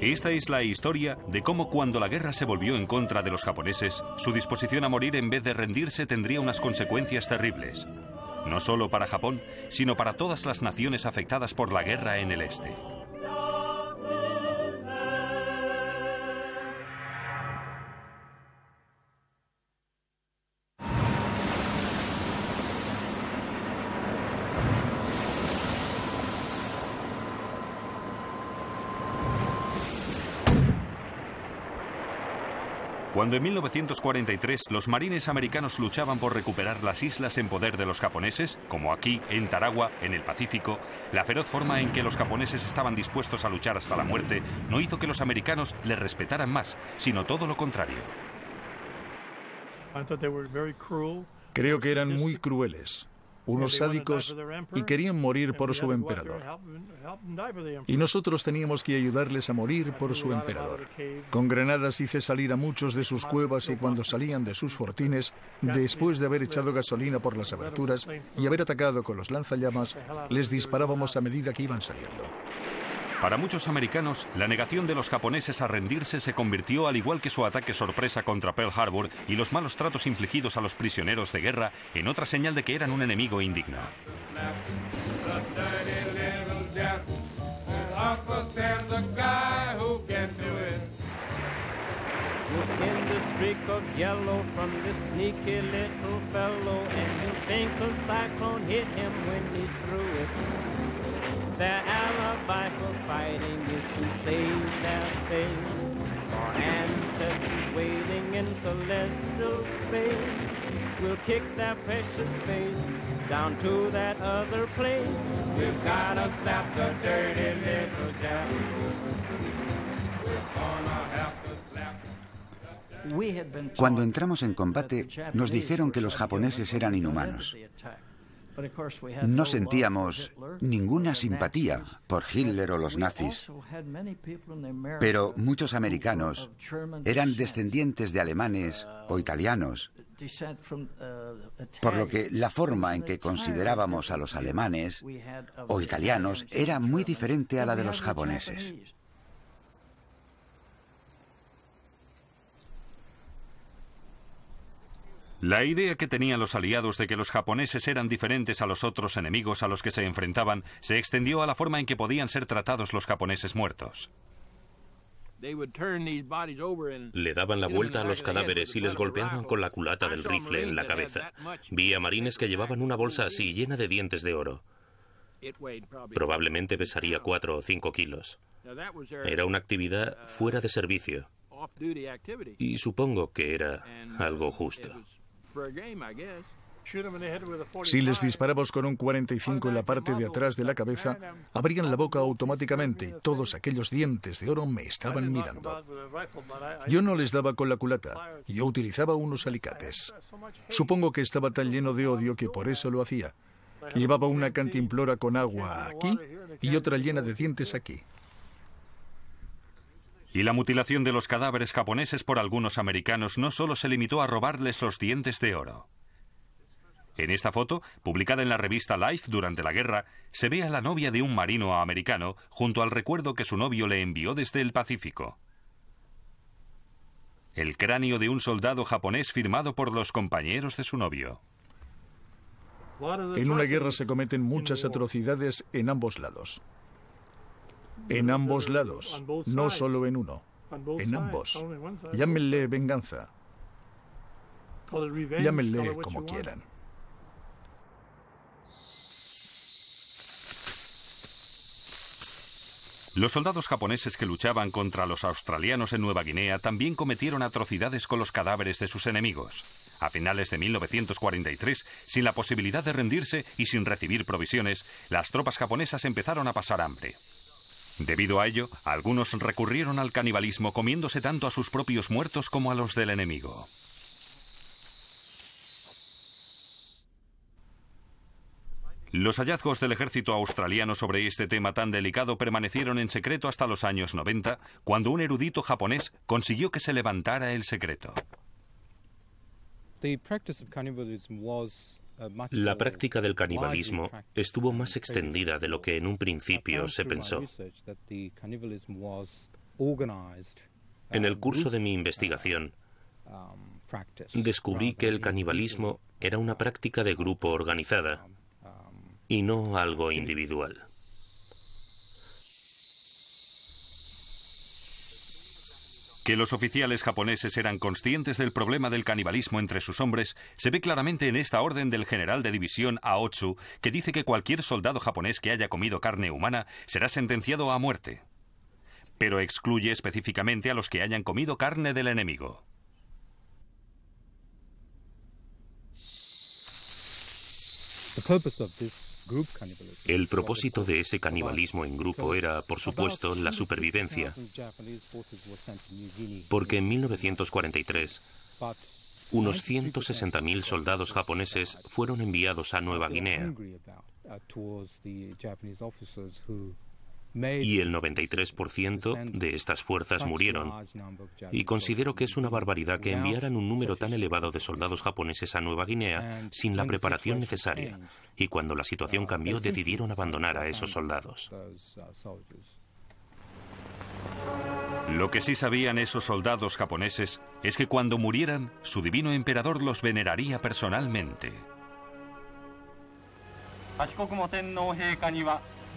Esta es la historia de cómo cuando la guerra se volvió en contra de los japoneses, su disposición a morir en vez de rendirse tendría unas consecuencias terribles. No solo para Japón, sino para todas las naciones afectadas por la guerra en el este. Cuando en 1943 los marines americanos luchaban por recuperar las islas en poder de los japoneses, como aquí, en Tarawa, en el Pacífico, la feroz forma en que los japoneses estaban dispuestos a luchar hasta la muerte no hizo que los americanos les respetaran más, sino todo lo contrario. Creo que eran muy crueles. Unos sádicos, y querían morir por su emperador. Y nosotros teníamos que ayudarles a morir por su emperador. Con granadas hice salir a muchos de sus cuevas y cuando salían de sus fortines, después de haber echado gasolina por las aberturas y haber atacado con los lanzallamas, les disparábamos a medida que iban saliendo. Para muchos americanos, la negación de los japoneses a rendirse se convirtió, al igual que su ataque sorpresa contra Pearl Harbor y los malos tratos infligidos a los prisioneros de guerra, en otra señal de que eran un enemigo indigno. Their alibi fighting is to save their face. Ancestors waiting in celestial space will kick their precious face down to that other place. We've gotta stop the dirty little to Cuando entramos en combate, nos dijeron que los japoneses eran inhumanos. No sentíamos ninguna simpatía por Hitler o los nazis, pero muchos americanos eran descendientes de alemanes o italianos, por lo que la forma en que considerábamos a los alemanes o italianos era muy diferente a la de los japoneses. La idea que tenían los aliados de que los japoneses eran diferentes a los otros enemigos a los que se enfrentaban se extendió a la forma en que podían ser tratados los japoneses muertos. Le daban la vuelta a los cadáveres y les golpeaban con la culata del rifle en la cabeza. Vi a marines que llevaban una bolsa así llena de dientes de oro. Probablemente pesaría cuatro o cinco kilos. Era una actividad fuera de servicio. Y supongo que era algo justo. Si les disparamos con un 45 en la parte de atrás de la cabeza, abrían la boca automáticamente y todos aquellos dientes de oro me estaban mirando. Yo no les daba con la culata, yo utilizaba unos alicates. Supongo que estaba tan lleno de odio que por eso lo hacía. Llevaba una cantimplora con agua aquí y otra llena de dientes aquí y la mutilación de los cadáveres japoneses por algunos americanos no solo se limitó a robarles los dientes de oro. En esta foto, publicada en la revista Life durante la guerra, se ve a la novia de un marino americano junto al recuerdo que su novio le envió desde el Pacífico. El cráneo de un soldado japonés firmado por los compañeros de su novio. En una guerra se cometen muchas atrocidades en ambos lados. En ambos lados, no solo en uno. En ambos. Llámenle venganza. Llámenle como quieran. Los soldados japoneses que luchaban contra los australianos en Nueva Guinea también cometieron atrocidades con los cadáveres de sus enemigos. A finales de 1943, sin la posibilidad de rendirse y sin recibir provisiones, las tropas japonesas empezaron a pasar hambre. Debido a ello, algunos recurrieron al canibalismo comiéndose tanto a sus propios muertos como a los del enemigo. Los hallazgos del ejército australiano sobre este tema tan delicado permanecieron en secreto hasta los años 90, cuando un erudito japonés consiguió que se levantara el secreto. La práctica del canibalismo estuvo más extendida de lo que en un principio se pensó. En el curso de mi investigación, descubrí que el canibalismo era una práctica de grupo organizada y no algo individual. Que los oficiales japoneses eran conscientes del problema del canibalismo entre sus hombres se ve claramente en esta orden del general de división Aotsu, que dice que cualquier soldado japonés que haya comido carne humana será sentenciado a muerte. Pero excluye específicamente a los que hayan comido carne del enemigo. El propósito de ese canibalismo en grupo era, por supuesto, la supervivencia, porque en 1943 Unos 160.000 soldados japoneses fueron enviados a Nueva Guinea y el 93% de estas fuerzas murieron. Y considero que es una barbaridad que enviaran un número tan elevado de soldados japoneses a Nueva Guinea sin la preparación necesaria. Y cuando la situación cambió, decidieron abandonar a esos soldados. Lo que sí sabían esos soldados japoneses es que cuando murieran, su divino emperador los veneraría personalmente.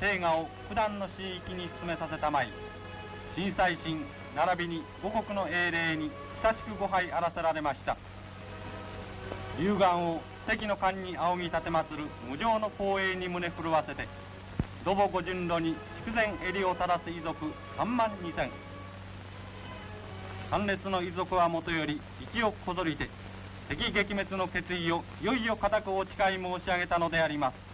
聖河を九段の市域に進めさせたまい。震災神並びに五国の英霊に久しくご拝あらせられました。龍眼を関の間に仰ぎ立てまつる無常の光栄に胸震わせて土母五順路に筑前襟を垂らす遺族3万二千。参列の遺族はもとより息をこぞりて敵撃滅の決意をいよいよ固くお誓い申し上げたのであります。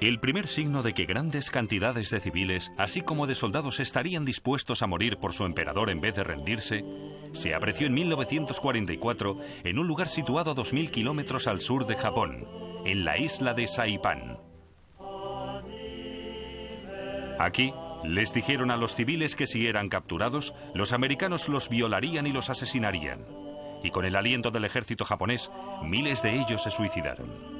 El primer signo de que grandes cantidades de civiles, así como de soldados, estarían dispuestos a morir por su emperador en vez de rendirse, se apreció en 1944 en un lugar situado a 2.000 kilómetros al sur de Japón, en la isla de Saipan. Aquí, les dijeron a los civiles que si eran capturados, los americanos los violarían y los asesinarían. Y con el aliento del ejército japonés, miles de ellos se suicidaron.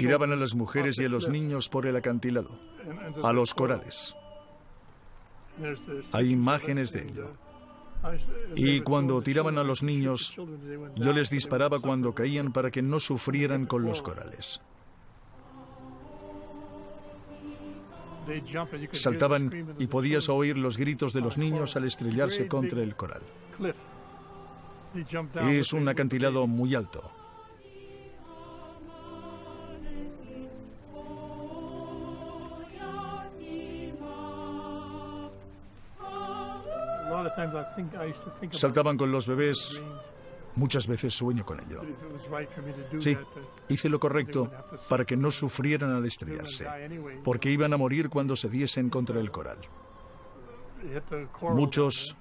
Tiraban a las mujeres y a los niños por el acantilado, a los corales. Hay imágenes de ello. Y cuando tiraban a los niños, yo les disparaba cuando caían para que no sufrieran con los corales. Saltaban y podías oír los gritos de los niños al estrellarse contra el coral. Es un acantilado muy alto. Saltaban con los bebés. Muchas veces sueño con ello. Sí, hice lo correcto para que no sufrieran al estrellarse, porque iban a morir cuando se diesen contra el coral. Muchos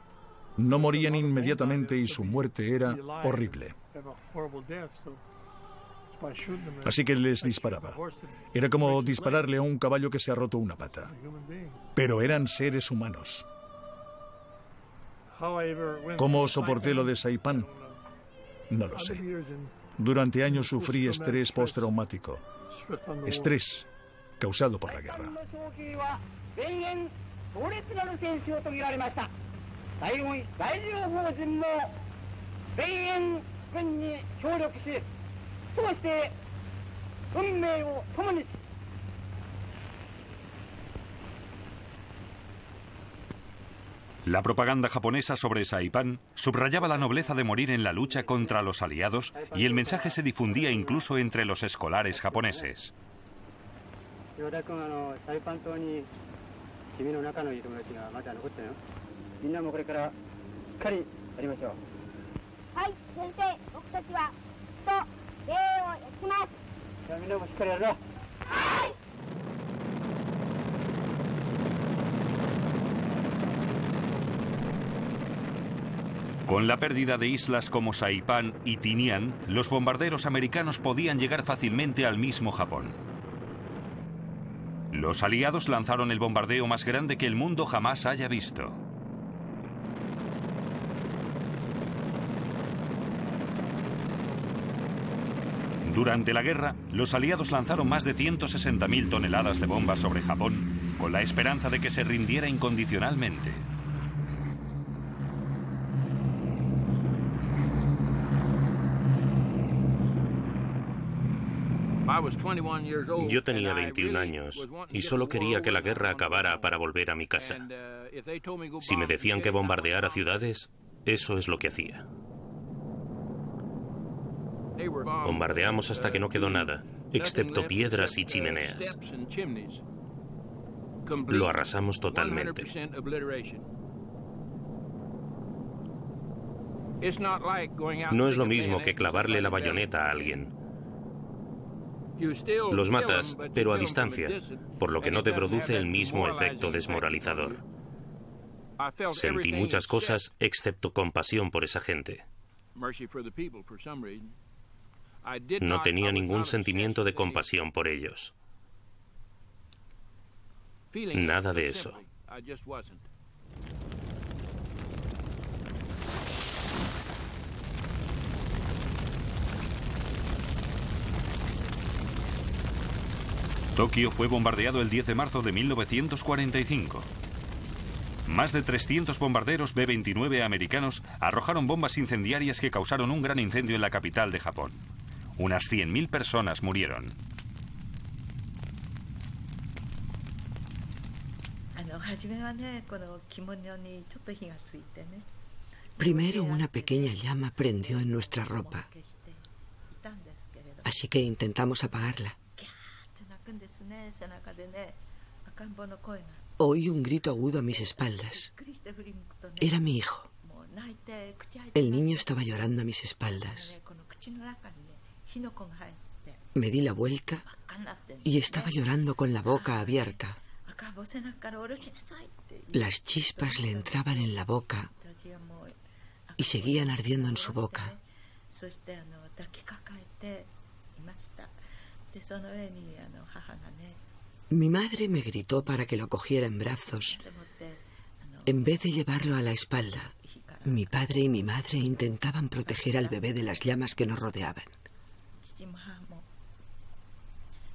no morían inmediatamente y su muerte era horrible. Así que les disparaba. Era como dispararle a un caballo que se ha roto una pata. Pero eran seres humanos. ¿Cómo soporté lo de Saipan? No lo sé. Durante años sufrí estrés postraumático. Estrés causado por la guerra. La propaganda japonesa sobre Saipan subrayaba la nobleza de morir en la lucha contra los aliados y el mensaje se difundía incluso entre los escolares japoneses. Con la pérdida de islas como Saipan y Tinian, los bombarderos americanos podían llegar fácilmente al mismo Japón. Los aliados lanzaron el bombardeo más grande que el mundo jamás haya visto. Durante la guerra, los aliados lanzaron más de 160.000 toneladas de bombas sobre Japón, con la esperanza de que se rindiera incondicionalmente. Yo tenía 21 años y solo quería que la guerra acabara para volver a mi casa. Si me decían que bombardeara ciudades, eso es lo que hacía. Bombardeamos hasta que no quedó nada, excepto piedras y chimeneas. Lo arrasamos totalmente. No es lo mismo que clavarle la bayoneta a alguien. Los matas, pero a distancia, por lo que no te produce el mismo efecto desmoralizador. Sentí muchas cosas excepto compasión por esa gente. No tenía ningún sentimiento de compasión por ellos. Nada de eso. Tokio fue bombardeado el 10 de marzo de 1945. Más de 300 bombarderos B-29 americanos arrojaron bombas incendiarias que causaron un gran incendio en la capital de Japón. Unas 100.000 personas murieron. Primero una pequeña llama prendió en nuestra ropa, así que intentamos apagarla. Oí un grito agudo a mis espaldas. Era mi hijo. El niño estaba llorando a mis espaldas. Me di la vuelta y estaba llorando con la boca abierta. Las chispas le entraban en la boca y seguían ardiendo en su boca. Mi madre me gritó para que lo cogiera en brazos en vez de llevarlo a la espalda. Mi padre y mi madre intentaban proteger al bebé de las llamas que nos rodeaban.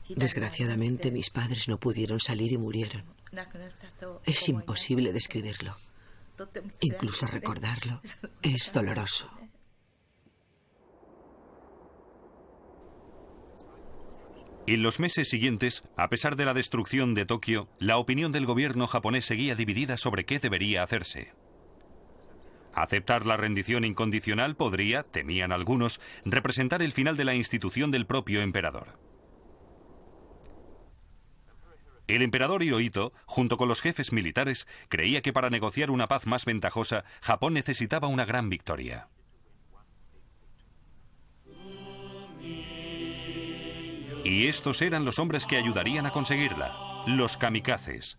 Desgraciadamente mis padres no pudieron salir y murieron. Es imposible describirlo. Incluso recordarlo es doloroso. En los meses siguientes, a pesar de la destrucción de Tokio, la opinión del gobierno japonés seguía dividida sobre qué debería hacerse. Aceptar la rendición incondicional podría, temían algunos, representar el final de la institución del propio emperador. El emperador Hirohito, junto con los jefes militares, creía que para negociar una paz más ventajosa, Japón necesitaba una gran victoria. Y estos eran los hombres que ayudarían a conseguirla, los kamikazes,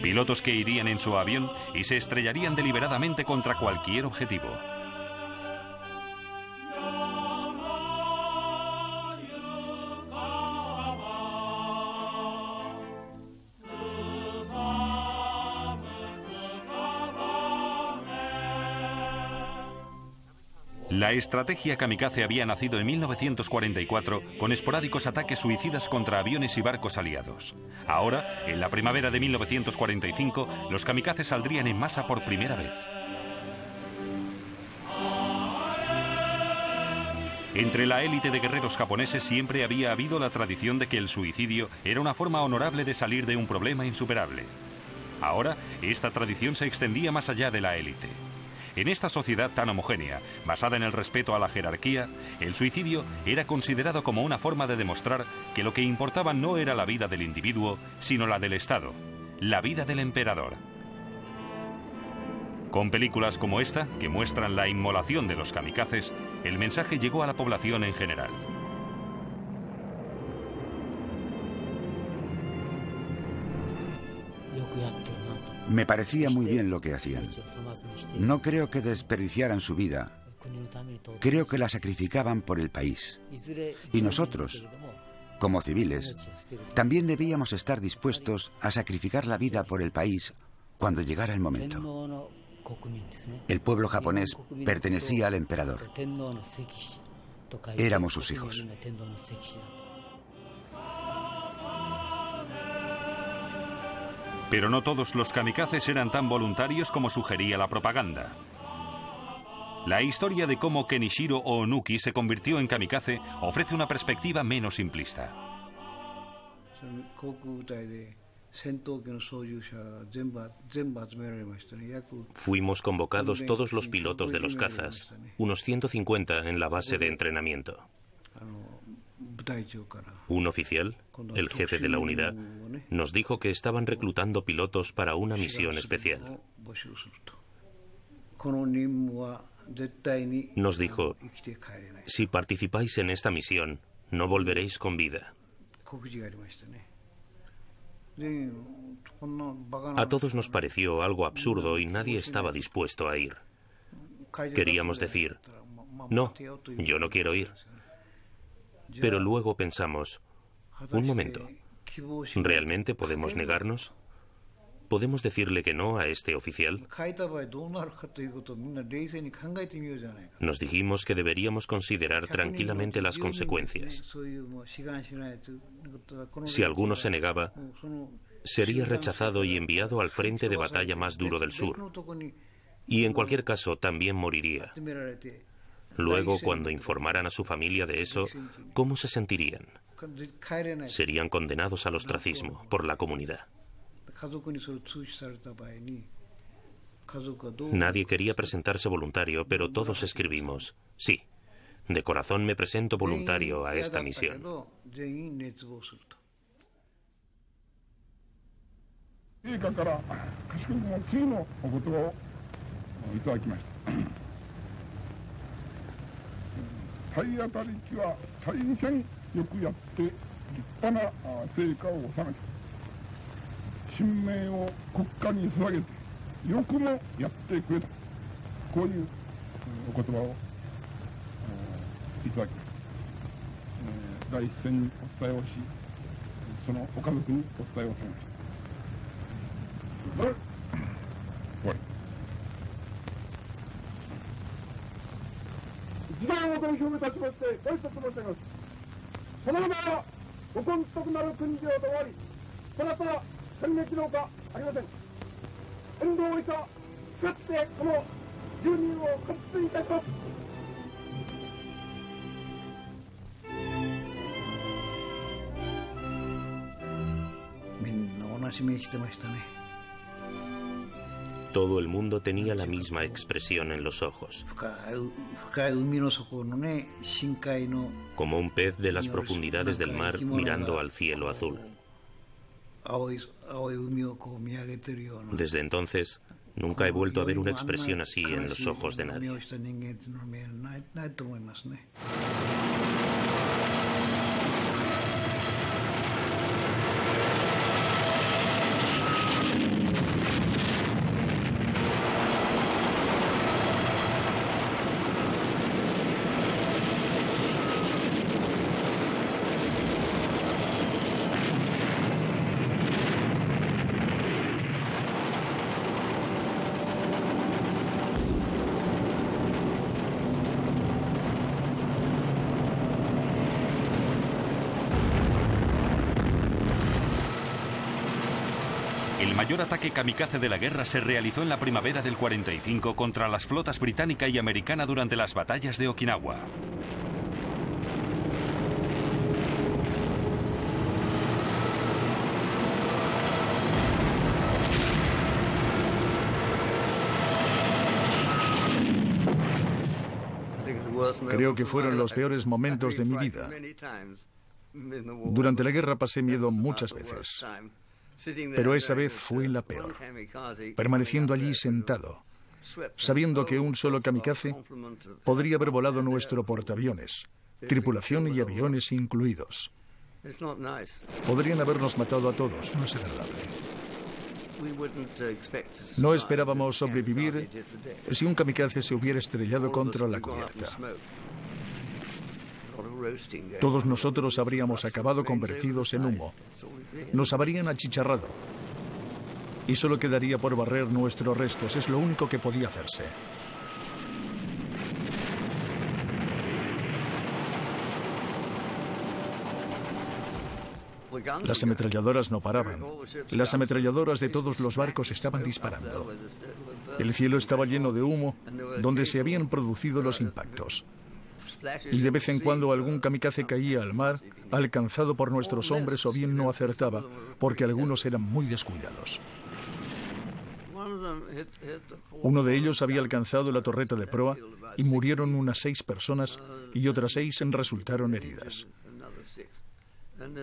pilotos que irían en su avión y se estrellarían deliberadamente contra cualquier objetivo. La estrategia kamikaze había nacido en 1944 con esporádicos ataques suicidas contra aviones y barcos aliados. Ahora, en la primavera de 1945, los kamikazes saldrían en masa por primera vez. Entre la élite de guerreros japoneses siempre había habido la tradición de que el suicidio era una forma honorable de salir de un problema insuperable. Ahora, esta tradición se extendía más allá de la élite. En esta sociedad tan homogénea, basada en el respeto a la jerarquía, el suicidio era considerado como una forma de demostrar que lo que importaba no era la vida del individuo, sino la del Estado, la vida del emperador. Con películas como esta, que muestran la inmolación de los kamikazes, el mensaje llegó a la población en general. Me parecía muy bien lo que hacían. No creo que desperdiciaran su vida. Creo que la sacrificaban por el país. Y nosotros, como civiles, también debíamos estar dispuestos a sacrificar la vida por el país cuando llegara el momento. El pueblo japonés pertenecía al emperador. Éramos sus hijos. Pero no todos los kamikazes eran tan voluntarios como sugería la propaganda. La historia de cómo Kenishiro Onuki se convirtió en kamikaze ofrece una perspectiva menos simplista. Fuimos convocados todos los pilotos de los cazas, unos 150 en la base de entrenamiento. Un oficial, el jefe de la unidad, nos dijo que estaban reclutando pilotos para una misión especial. Nos dijo, si participáis en esta misión, no volveréis con vida. A todos nos pareció algo absurdo y nadie estaba dispuesto a ir. Queríamos decir, no, yo no quiero ir. Pero luego pensamos, un momento, ¿realmente podemos negarnos? ¿Podemos decirle que no a este oficial? Nos dijimos que deberíamos considerar tranquilamente las consecuencias. Si alguno se negaba, sería rechazado y enviado al frente de batalla más duro del sur. Y en cualquier caso también moriría. Luego, cuando informaran a su familia de eso, ¿cómo se sentirían? Serían condenados al ostracismo por la comunidad. Nadie quería presentarse voluntario, pero todos escribimos, sí, de corazón me presento voluntario a esta misión. よくやって立派な成果を収めて神明を国家に捧げてよくもやってくれたこういうお言葉をいただきます、第一線にお伝えをしそのご家族にお伝えをされました時代を代表に立ちましてご挨拶申し上げます。そのままご根徳なる訓示を終おり、そなた、戦撃のほかありません。天道以下、かつてこの住民を勝ちついたと。みんな同じ目してましたね。Todo el mundo tenía la misma expresión en los ojos. Como un pez de las profundidades del mar mirando al cielo azul. Desde entonces, nunca he vuelto a ver una expresión así en los ojos de nadie. El mayor ataque kamikaze de la guerra se realizó en la primavera del 45 contra las flotas británica y americana durante las batallas de Okinawa. Creo que fueron los peores momentos de mi vida. Durante la guerra pasé miedo muchas veces. Pero esa vez fue la peor, permaneciendo allí sentado, sabiendo que un solo kamikaze podría haber volado nuestro portaaviones, tripulación y aviones incluidos. Podrían habernos matado a todos, no es agradable. No esperábamos sobrevivir si un kamikaze se hubiera estrellado contra la cubierta. Todos nosotros habríamos acabado convertidos en humo. Nos habrían achicharrado. Y solo quedaría por barrer nuestros restos. Es lo único que podía hacerse. Las ametralladoras no paraban. Las ametralladoras de todos los barcos estaban disparando. El cielo estaba lleno de humo donde se habían producido los impactos y de vez en cuando algún kamikaze caía al mar, alcanzado por nuestros hombres o bien no acertaba, porque algunos eran muy descuidados. Uno de ellos había alcanzado la torreta de proa y murieron unas seis personas y otras seis resultaron heridas.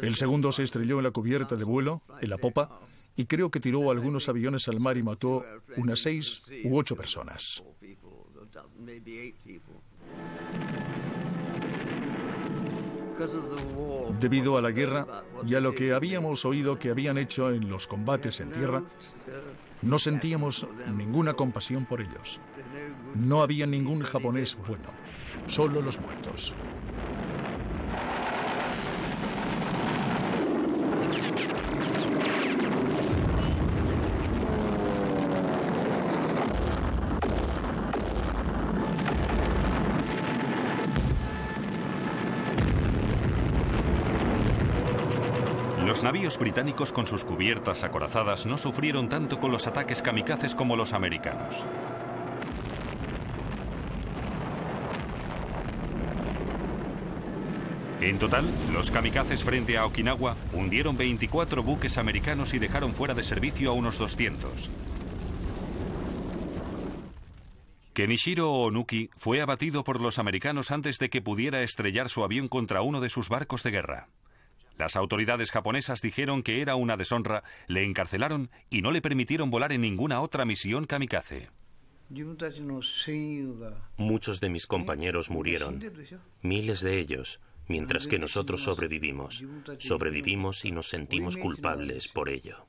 El segundo se estrelló en la cubierta de vuelo, en la popa, y creo que tiró algunos aviones al mar y mató unas seis u ocho personas. Debido a la guerra y a lo que habíamos oído que habían hecho en los combates en tierra, no sentíamos ninguna compasión por ellos. No había ningún japonés bueno, solo los muertos. Navíos británicos con sus cubiertas acorazadas no sufrieron tanto con los ataques kamikazes como los americanos. En total, los kamikazes frente a Okinawa hundieron 24 buques americanos y dejaron fuera de servicio a unos 200. Kenishiro Onuki fue abatido por los americanos antes de que pudiera estrellar su avión contra uno de sus barcos de guerra. Las autoridades japonesas dijeron que era una deshonra, le encarcelaron y no le permitieron volar en ninguna otra misión kamikaze. Muchos de mis compañeros murieron, miles de ellos, mientras que nosotros sobrevivimos. Sobrevivimos y nos sentimos culpables por ello.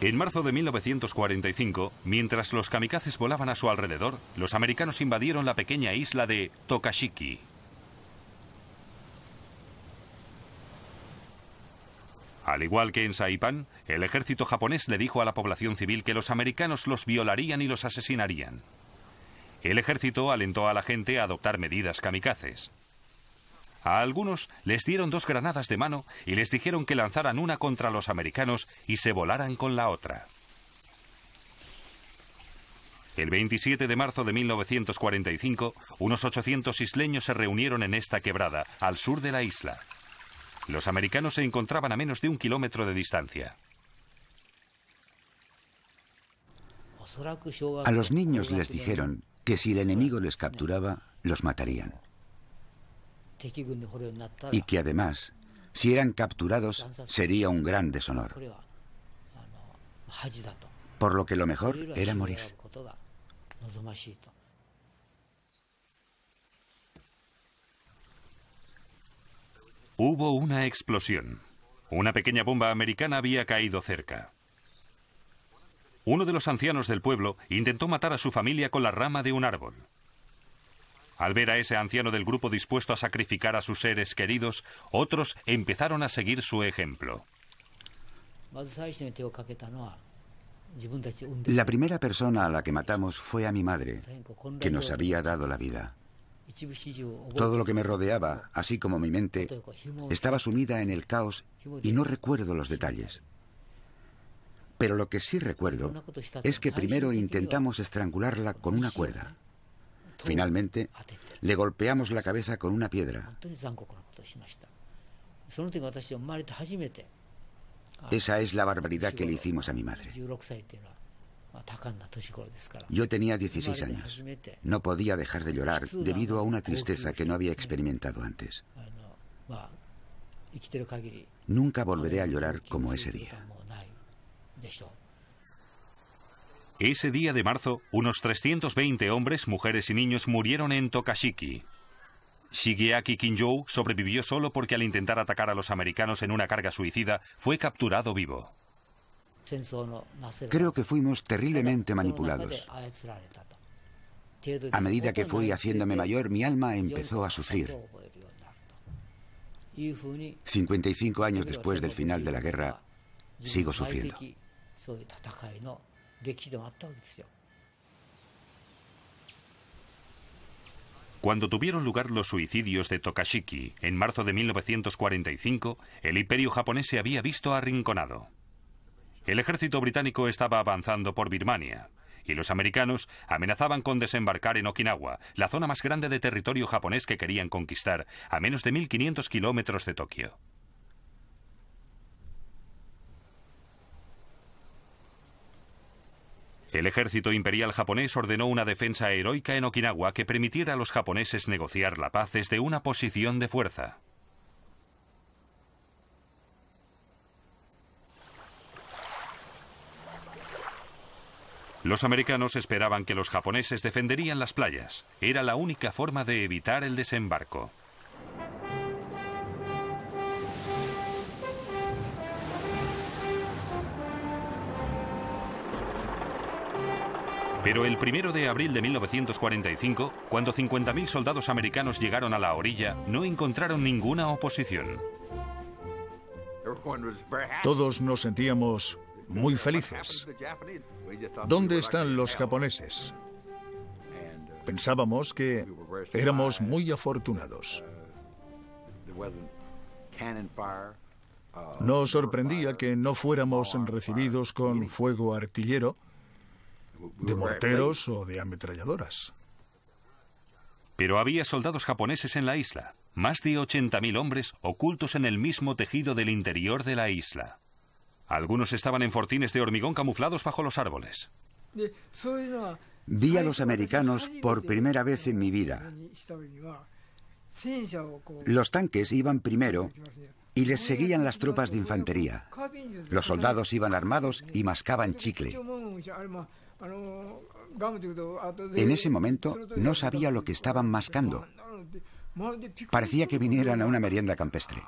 En marzo de 1945, mientras los kamikazes volaban a su alrededor, los americanos invadieron la pequeña isla de Tokashiki. Al igual que en Saipan, el ejército japonés le dijo a la población civil que los americanos los violarían y los asesinarían. El ejército alentó a la gente a adoptar medidas kamikazes. A algunos les dieron dos granadas de mano y les dijeron que lanzaran una contra los americanos y se volaran con la otra. El 27 de marzo de 1945, unos 800 isleños se reunieron en esta quebrada, al sur de la isla. Los americanos se encontraban a menos de un kilómetro de distancia. A los niños les dijeron que si el enemigo les capturaba, los matarían y que además, si eran capturados, sería un gran deshonor. Por lo que lo mejor era morir. Hubo una explosión. Una pequeña bomba americana había caído cerca. Uno de los ancianos del pueblo intentó matar a su familia con la rama de un árbol. Al ver a ese anciano del grupo dispuesto a sacrificar a sus seres queridos, otros empezaron a seguir su ejemplo. La primera persona a la que matamos fue a mi madre, que nos había dado la vida. Todo lo que me rodeaba, así como mi mente, estaba sumida en el caos y no recuerdo los detalles. Pero lo que sí recuerdo es que primero intentamos estrangularla con una cuerda. Finalmente, le golpeamos la cabeza con una piedra. Esa es la barbaridad que le hicimos a mi madre. Yo tenía 16 años. No podía dejar de llorar debido a una tristeza que no había experimentado antes. Nunca volveré a llorar como ese día. Ese día de marzo, unos 320 hombres, mujeres y niños murieron en Tokashiki. Shigeaki Kinjou sobrevivió solo porque al intentar atacar a los americanos en una carga suicida fue capturado vivo. Creo que fuimos terriblemente manipulados. A medida que fui haciéndome mayor, mi alma empezó a sufrir. 55 años después del final de la guerra, sigo sufriendo. Cuando tuvieron lugar los suicidios de Tokashiki en marzo de 1945, el imperio japonés se había visto arrinconado. El ejército británico estaba avanzando por Birmania y los americanos amenazaban con desembarcar en Okinawa, la zona más grande de territorio japonés que querían conquistar, a menos de 1.500 kilómetros de Tokio. El ejército imperial japonés ordenó una defensa heroica en Okinawa que permitiera a los japoneses negociar la paz desde una posición de fuerza. Los americanos esperaban que los japoneses defenderían las playas. Era la única forma de evitar el desembarco. Pero el primero de abril de 1945, cuando 50.000 soldados americanos llegaron a la orilla, no encontraron ninguna oposición. Todos nos sentíamos muy felices. ¿Dónde están los japoneses? Pensábamos que éramos muy afortunados. Nos sorprendía que no fuéramos recibidos con fuego artillero, de morteros o de ametralladoras. Pero había soldados japoneses en la isla, más de 80.000 hombres ocultos en el mismo tejido del interior de la isla. Algunos estaban en fortines de hormigón camuflados bajo los árboles. Vi a los americanos por primera vez en mi vida. Los tanques iban primero y les seguían las tropas de infantería. Los soldados iban armados y mascaban chicle. En ese momento no sabía lo que estaban mascando. Parecía que vinieran a una merienda campestre.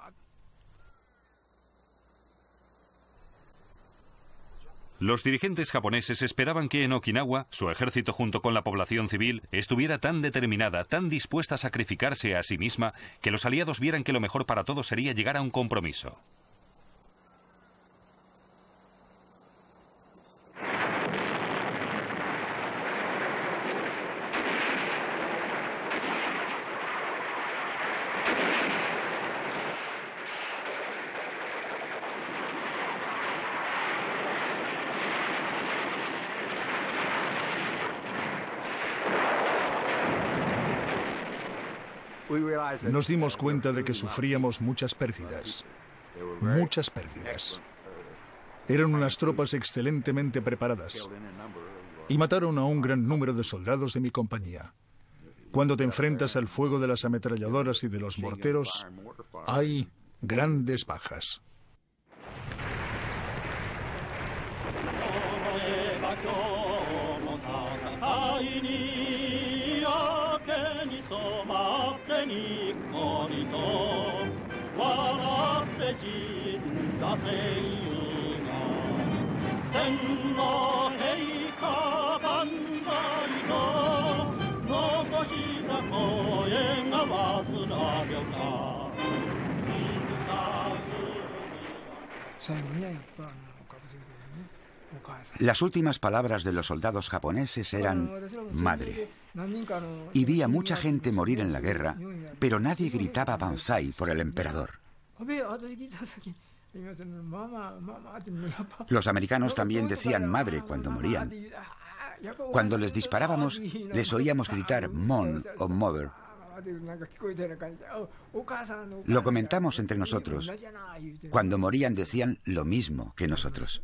Los dirigentes japoneses esperaban que en Okinawa, su ejército junto con la población civil, estuviera tan determinada, tan dispuesta a sacrificarse a sí misma, que los aliados vieran que lo mejor para todos sería llegar a un compromiso. Nos dimos cuenta de que sufríamos muchas pérdidas. Muchas pérdidas. Eran unas tropas excelentemente preparadas y mataron a un gran número de soldados de mi compañía. Cuando te enfrentas al fuego de las ametralladoras y de los morteros, hay grandes bajas. Las últimas palabras de los soldados japoneses eran madre. Y vi a mucha gente morir en la guerra, pero nadie gritaba Banzai por el emperador. Los americanos también decían madre cuando morían. Cuando les disparábamos, les oíamos gritar Mon o Mother. Lo comentamos entre nosotros. Cuando morían decían lo mismo que nosotros.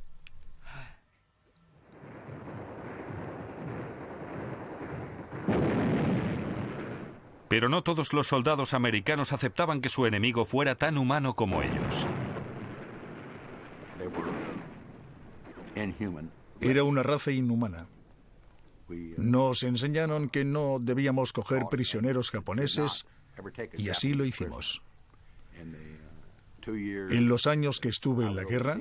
Pero no todos los soldados americanos aceptaban que su enemigo fuera tan humano como ellos. Era una raza inhumana. Nos enseñaron que no debíamos coger prisioneros japoneses y así lo hicimos. En los años que estuve en la guerra,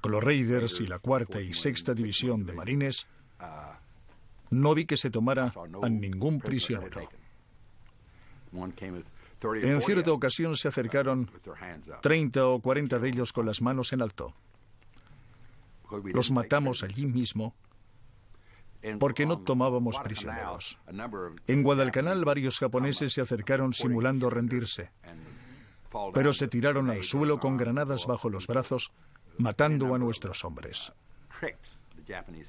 con los Raiders y la cuarta y sexta división de marines, no vi que se tomara a ningún prisionero. En cierta ocasión se acercaron 30 o 40 de ellos con las manos en alto. Los matamos allí mismo porque no tomábamos prisioneros. En Guadalcanal varios japoneses se acercaron simulando rendirse, pero se tiraron al suelo con granadas bajo los brazos, matando a nuestros hombres.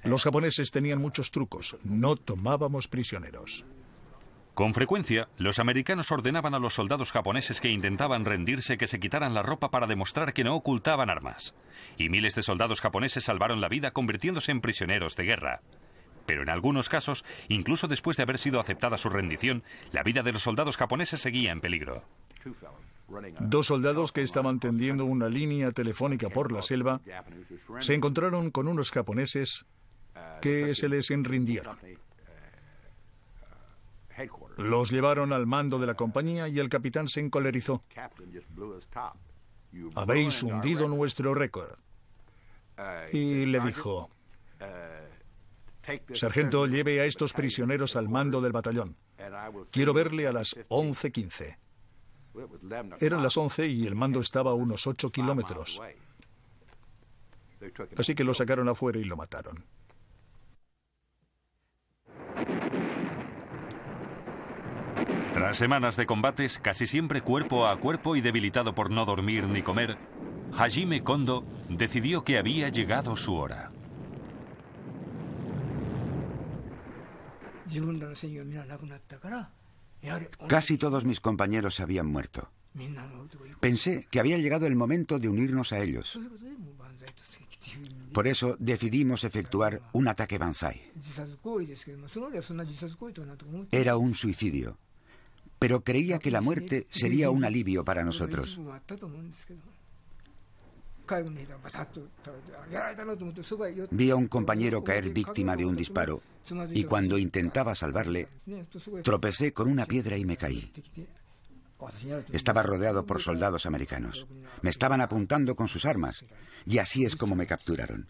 Los japoneses tenían muchos trucos, no tomábamos prisioneros. Con frecuencia, los americanos ordenaban a los soldados japoneses que intentaban rendirse que se quitaran la ropa para demostrar que no ocultaban armas. Y miles de soldados japoneses salvaron la vida convirtiéndose en prisioneros de guerra. Pero en algunos casos, incluso después de haber sido aceptada su rendición, la vida de los soldados japoneses seguía en peligro. Dos soldados que estaban tendiendo una línea telefónica por la selva se encontraron con unos japoneses que se les enrindieron. Los llevaron al mando de la compañía y el capitán se encolerizó. Habéis hundido nuestro récord. Y le dijo, Sargento, lleve a estos prisioneros al mando del batallón. Quiero verle a las 11.15. Eran las 11 y el mando estaba a unos 8 kilómetros. Así que lo sacaron afuera y lo mataron. Tras semanas de combates, casi siempre cuerpo a cuerpo y debilitado por no dormir ni comer, Hajime Kondo decidió que había llegado su hora. Casi todos mis compañeros habían muerto. Pensé que había llegado el momento de unirnos a ellos. Por eso decidimos efectuar un ataque Banzai. Era un suicidio pero creía que la muerte sería un alivio para nosotros. Vi a un compañero caer víctima de un disparo. y cuando intentaba salvarle, tropecé con una piedra y me caí. Estaba rodeado por soldados americanos. Me estaban apuntando con sus armas. y así es como me capturaron.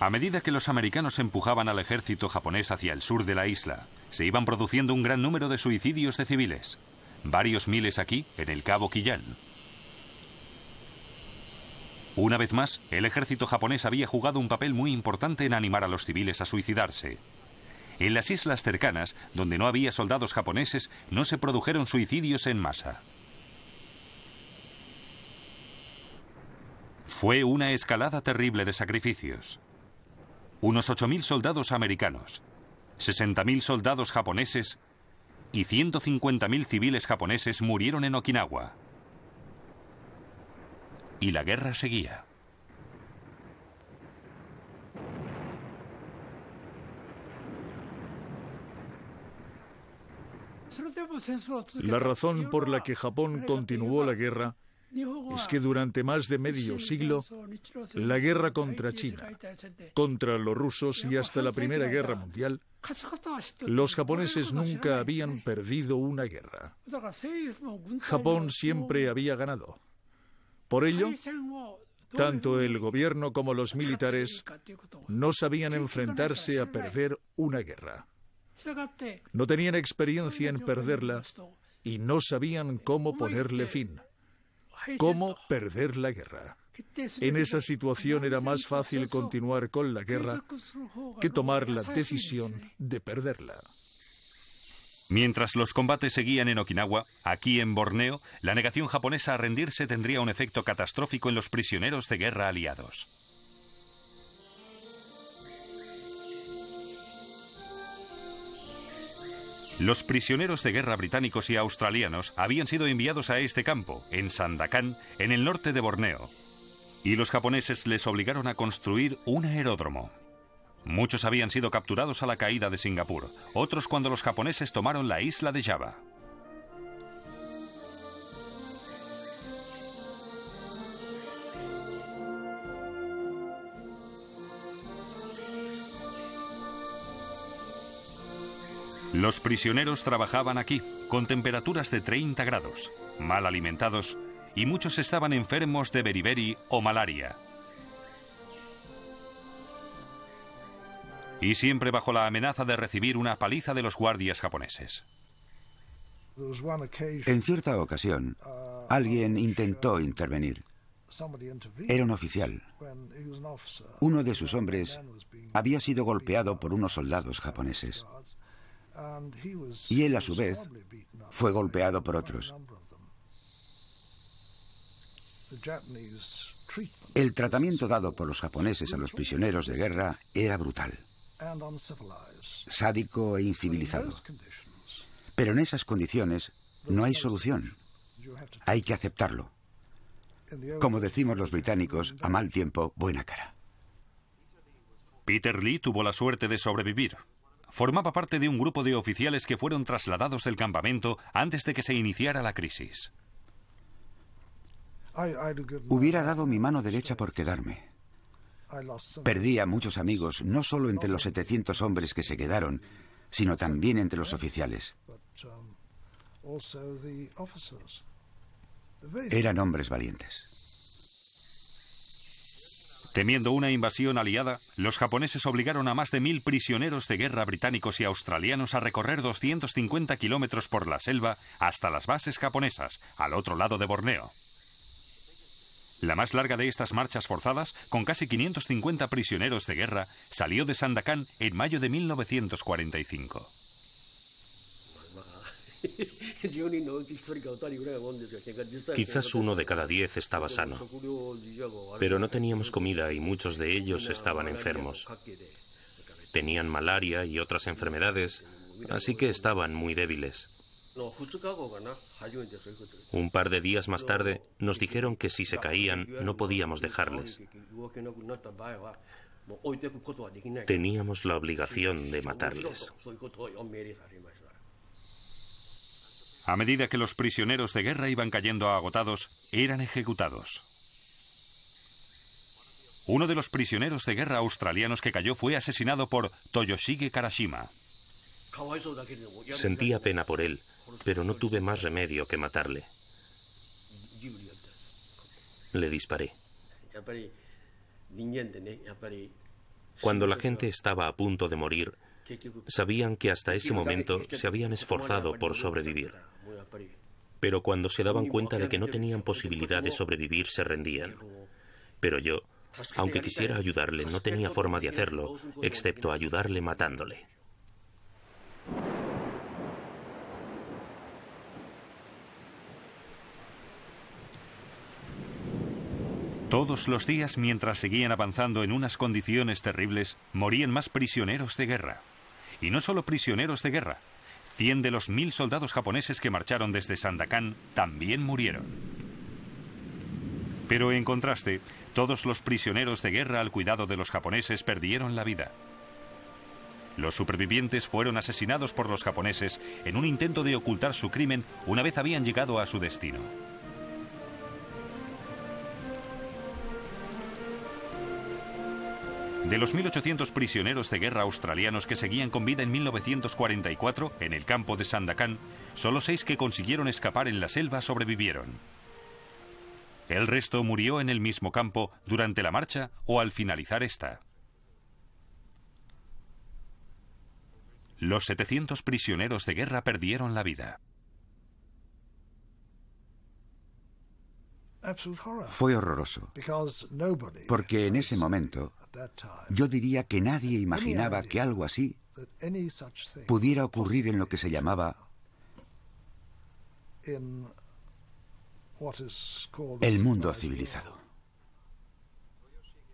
A medida que los americanos empujaban al ejército japonés hacia el sur de la isla, se iban produciendo un gran número de suicidios de civiles. Varios miles aquí, en el Cabo Quillán. Una vez más, el ejército japonés había jugado un papel muy importante en animar a los civiles a suicidarse. En las islas cercanas, donde no había soldados japoneses, no se produjeron suicidios en masa. Fue una escalada terrible de sacrificios unos 8.000 soldados americanos, 60.000 soldados japoneses y 150.000 civiles japoneses murieron en Okinawa. Y la guerra seguía. La razón por la que Japón continuó la guerra es que durante más de medio siglo la guerra contra China, contra los rusos y hasta la Primera Guerra Mundial, los japoneses nunca habían perdido una guerra. Japón siempre había ganado. Por ello, tanto el gobierno como los militares no sabían enfrentarse a perder una guerra. No tenían experiencia en perderla y no sabían cómo ponerle fin cómo perder la guerra. En esa situación era más fácil continuar con la guerra que tomar la decisión de perderla. Mientras los combates seguían en Okinawa, aquí en Borneo, la negación japonesa a rendirse tendría un efecto catastrófico en los prisioneros de guerra aliados. Los prisioneros de guerra británicos y australianos habían sido enviados a este campo, en Sandakan, en el norte de Borneo, y los japoneses les obligaron a construir un aeródromo. Muchos habían sido capturados a la caída de Singapur, otros cuando los japoneses tomaron la isla de Java. Los prisioneros trabajaban aquí, con temperaturas de 30 grados, mal alimentados, y muchos estaban enfermos de beriberi o malaria. Y siempre bajo la amenaza de recibir una paliza de los guardias japoneses. En cierta ocasión, alguien intentó intervenir. Era un oficial. Uno de sus hombres había sido golpeado por unos soldados japoneses y él a su vez fue golpeado por otros. El tratamiento dado por los japoneses a los prisioneros de guerra era brutal, sádico e incivilizado. Pero en esas condiciones no hay solución. Hay que aceptarlo. Como decimos los británicos, a mal tiempo, buena cara. Peter Lee tuvo la suerte de sobrevivir. Formaba parte de un grupo de oficiales que fueron trasladados del campamento antes de que se iniciara la crisis. Hubiera dado mi mano derecha por quedarme. Perdí a muchos amigos, no solo entre los 700 hombres que se quedaron, sino también entre los oficiales. Eran hombres valientes. Temiendo una invasión aliada, los japoneses obligaron a más de mil prisioneros de guerra británicos y australianos a recorrer 250 kilómetros por la selva hasta las bases japonesas, al otro lado de Borneo. La más larga de estas marchas forzadas, con casi 550 prisioneros de guerra, salió de Sandakan en mayo de 1945. Quizás uno de cada diez estaba sano, pero no teníamos comida y muchos de ellos estaban enfermos. Tenían malaria y otras enfermedades, así que estaban muy débiles. Un par de días más tarde nos dijeron que si se caían no podíamos dejarles. Teníamos la obligación de matarles. A medida que los prisioneros de guerra iban cayendo agotados, eran ejecutados. Uno de los prisioneros de guerra australianos que cayó fue asesinado por Toyoshige Karashima. Sentía pena por él, pero no tuve más remedio que matarle. Le disparé. Cuando la gente estaba a punto de morir, sabían que hasta ese momento se habían esforzado por sobrevivir. Pero cuando se daban cuenta de que no tenían posibilidad de sobrevivir, se rendían. Pero yo, aunque quisiera ayudarle, no tenía forma de hacerlo, excepto ayudarle matándole. Todos los días, mientras seguían avanzando en unas condiciones terribles, morían más prisioneros de guerra. Y no solo prisioneros de guerra. Cien de los mil soldados japoneses que marcharon desde Sandakan también murieron. Pero en contraste, todos los prisioneros de guerra al cuidado de los japoneses perdieron la vida. Los supervivientes fueron asesinados por los japoneses en un intento de ocultar su crimen una vez habían llegado a su destino. De los 1.800 prisioneros de guerra australianos que seguían con vida en 1944 en el campo de Sandakan, solo seis que consiguieron escapar en la selva sobrevivieron. El resto murió en el mismo campo durante la marcha o al finalizar esta. Los 700 prisioneros de guerra perdieron la vida. Fue horroroso, porque en ese momento yo diría que nadie imaginaba que algo así pudiera ocurrir en lo que se llamaba el mundo civilizado.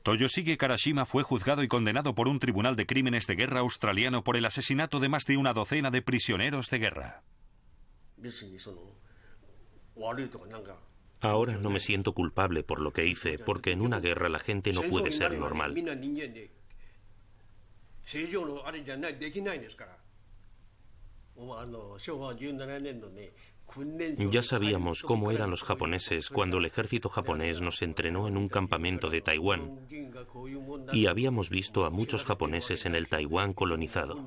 Toyoshige Karashima fue juzgado y condenado por un tribunal de crímenes de guerra australiano por el asesinato de más de una docena de prisioneros de guerra. Ahora no me siento culpable por lo que hice, porque en una guerra la gente no puede ser normal. Ya sabíamos cómo eran los japoneses cuando el ejército japonés nos entrenó en un campamento de Taiwán y habíamos visto a muchos japoneses en el Taiwán colonizado.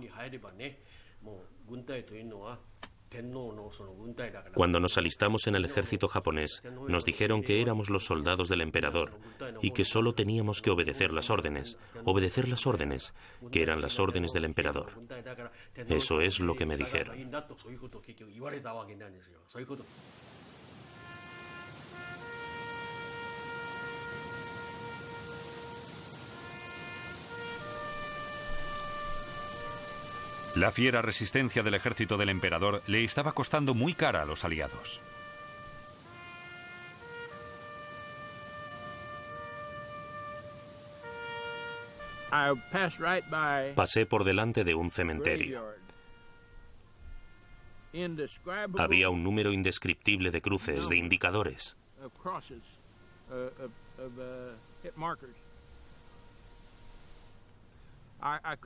Cuando nos alistamos en el ejército japonés, nos dijeron que éramos los soldados del emperador y que solo teníamos que obedecer las órdenes, obedecer las órdenes, que eran las órdenes del emperador. Eso es lo que me dijeron. La fiera resistencia del ejército del emperador le estaba costando muy cara a los aliados. Pasé por delante de un cementerio. Había un número indescriptible de cruces, de indicadores.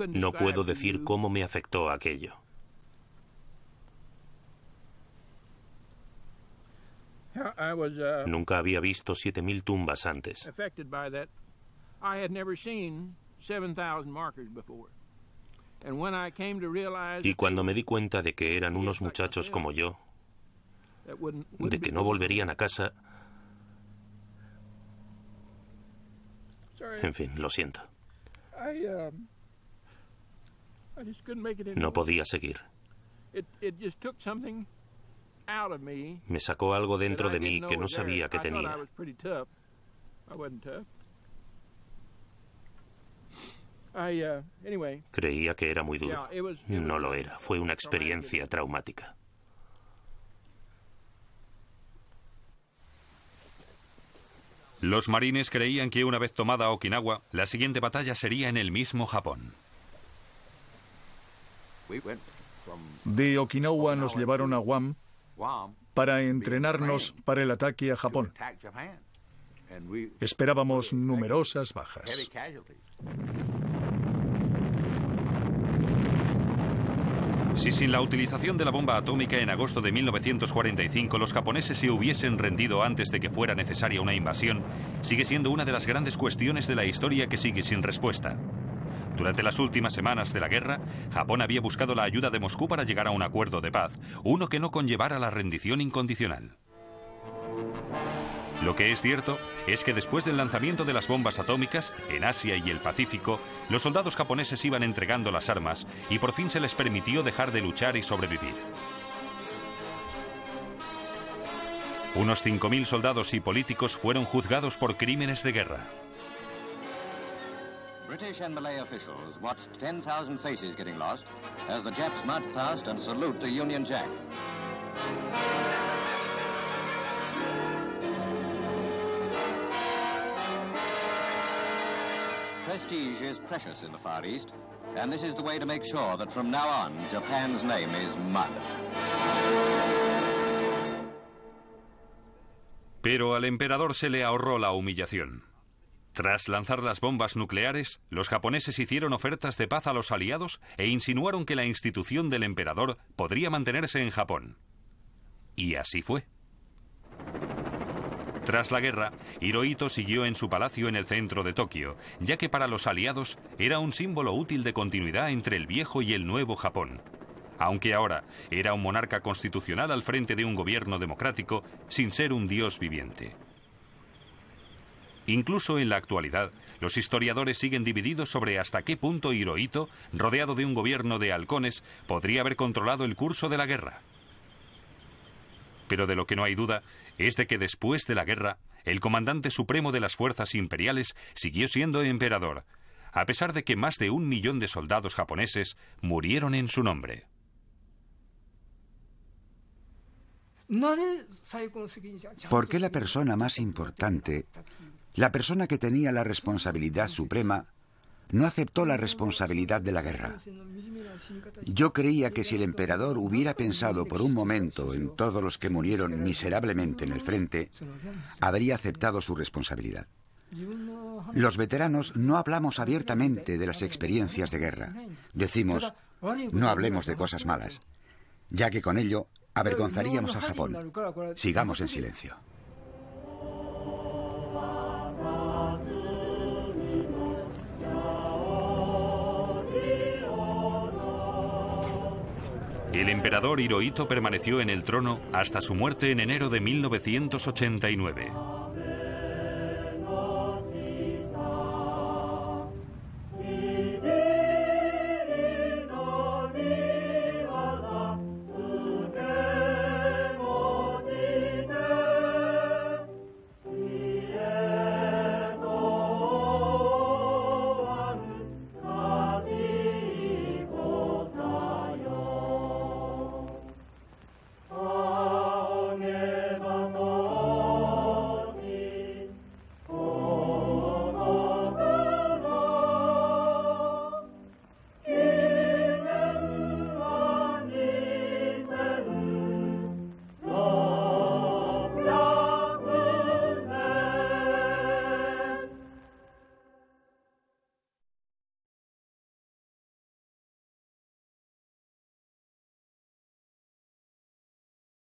No puedo decir cómo me afectó aquello. Nunca había visto 7.000 tumbas antes. Y cuando me di cuenta de que eran unos muchachos como yo, de que no volverían a casa, en fin, lo siento. No podía seguir. Me sacó algo dentro de mí que no sabía que tenía. Creía que era muy duro. No lo era. Fue una experiencia traumática. Los marines creían que una vez tomada Okinawa, la siguiente batalla sería en el mismo Japón. De Okinawa nos llevaron a Guam para entrenarnos para el ataque a Japón. Esperábamos numerosas bajas. Si sin la utilización de la bomba atómica en agosto de 1945 los japoneses se hubiesen rendido antes de que fuera necesaria una invasión, sigue siendo una de las grandes cuestiones de la historia que sigue sin respuesta. Durante las últimas semanas de la guerra, Japón había buscado la ayuda de Moscú para llegar a un acuerdo de paz, uno que no conllevara la rendición incondicional. Lo que es cierto es que después del lanzamiento de las bombas atómicas en Asia y el Pacífico, los soldados japoneses iban entregando las armas y por fin se les permitió dejar de luchar y sobrevivir. Unos 5.000 soldados y políticos fueron juzgados por crímenes de guerra. British and Malay officials watched 10,000 faces getting lost as the Japs march past and salute the Union Jack. Prestige is precious in the Far East, and this is the way to make sure that from now on, Japan's name is mud. Pero al emperador se le ahorró la humillación. Tras lanzar las bombas nucleares, los japoneses hicieron ofertas de paz a los aliados e insinuaron que la institución del emperador podría mantenerse en Japón. Y así fue. Tras la guerra, Hirohito siguió en su palacio en el centro de Tokio, ya que para los aliados era un símbolo útil de continuidad entre el viejo y el nuevo Japón. Aunque ahora era un monarca constitucional al frente de un gobierno democrático sin ser un dios viviente. Incluso en la actualidad, los historiadores siguen divididos sobre hasta qué punto Hirohito, rodeado de un gobierno de halcones, podría haber controlado el curso de la guerra. Pero de lo que no hay duda es de que después de la guerra, el comandante supremo de las fuerzas imperiales siguió siendo emperador, a pesar de que más de un millón de soldados japoneses murieron en su nombre. ¿Por qué la persona más importante, la persona que tenía la responsabilidad suprema, no aceptó la responsabilidad de la guerra. Yo creía que si el emperador hubiera pensado por un momento en todos los que murieron miserablemente en el frente, habría aceptado su responsabilidad. Los veteranos no hablamos abiertamente de las experiencias de guerra. Decimos, no hablemos de cosas malas, ya que con ello avergonzaríamos a Japón. Sigamos en silencio. El emperador Hirohito permaneció en el trono hasta su muerte en enero de 1989.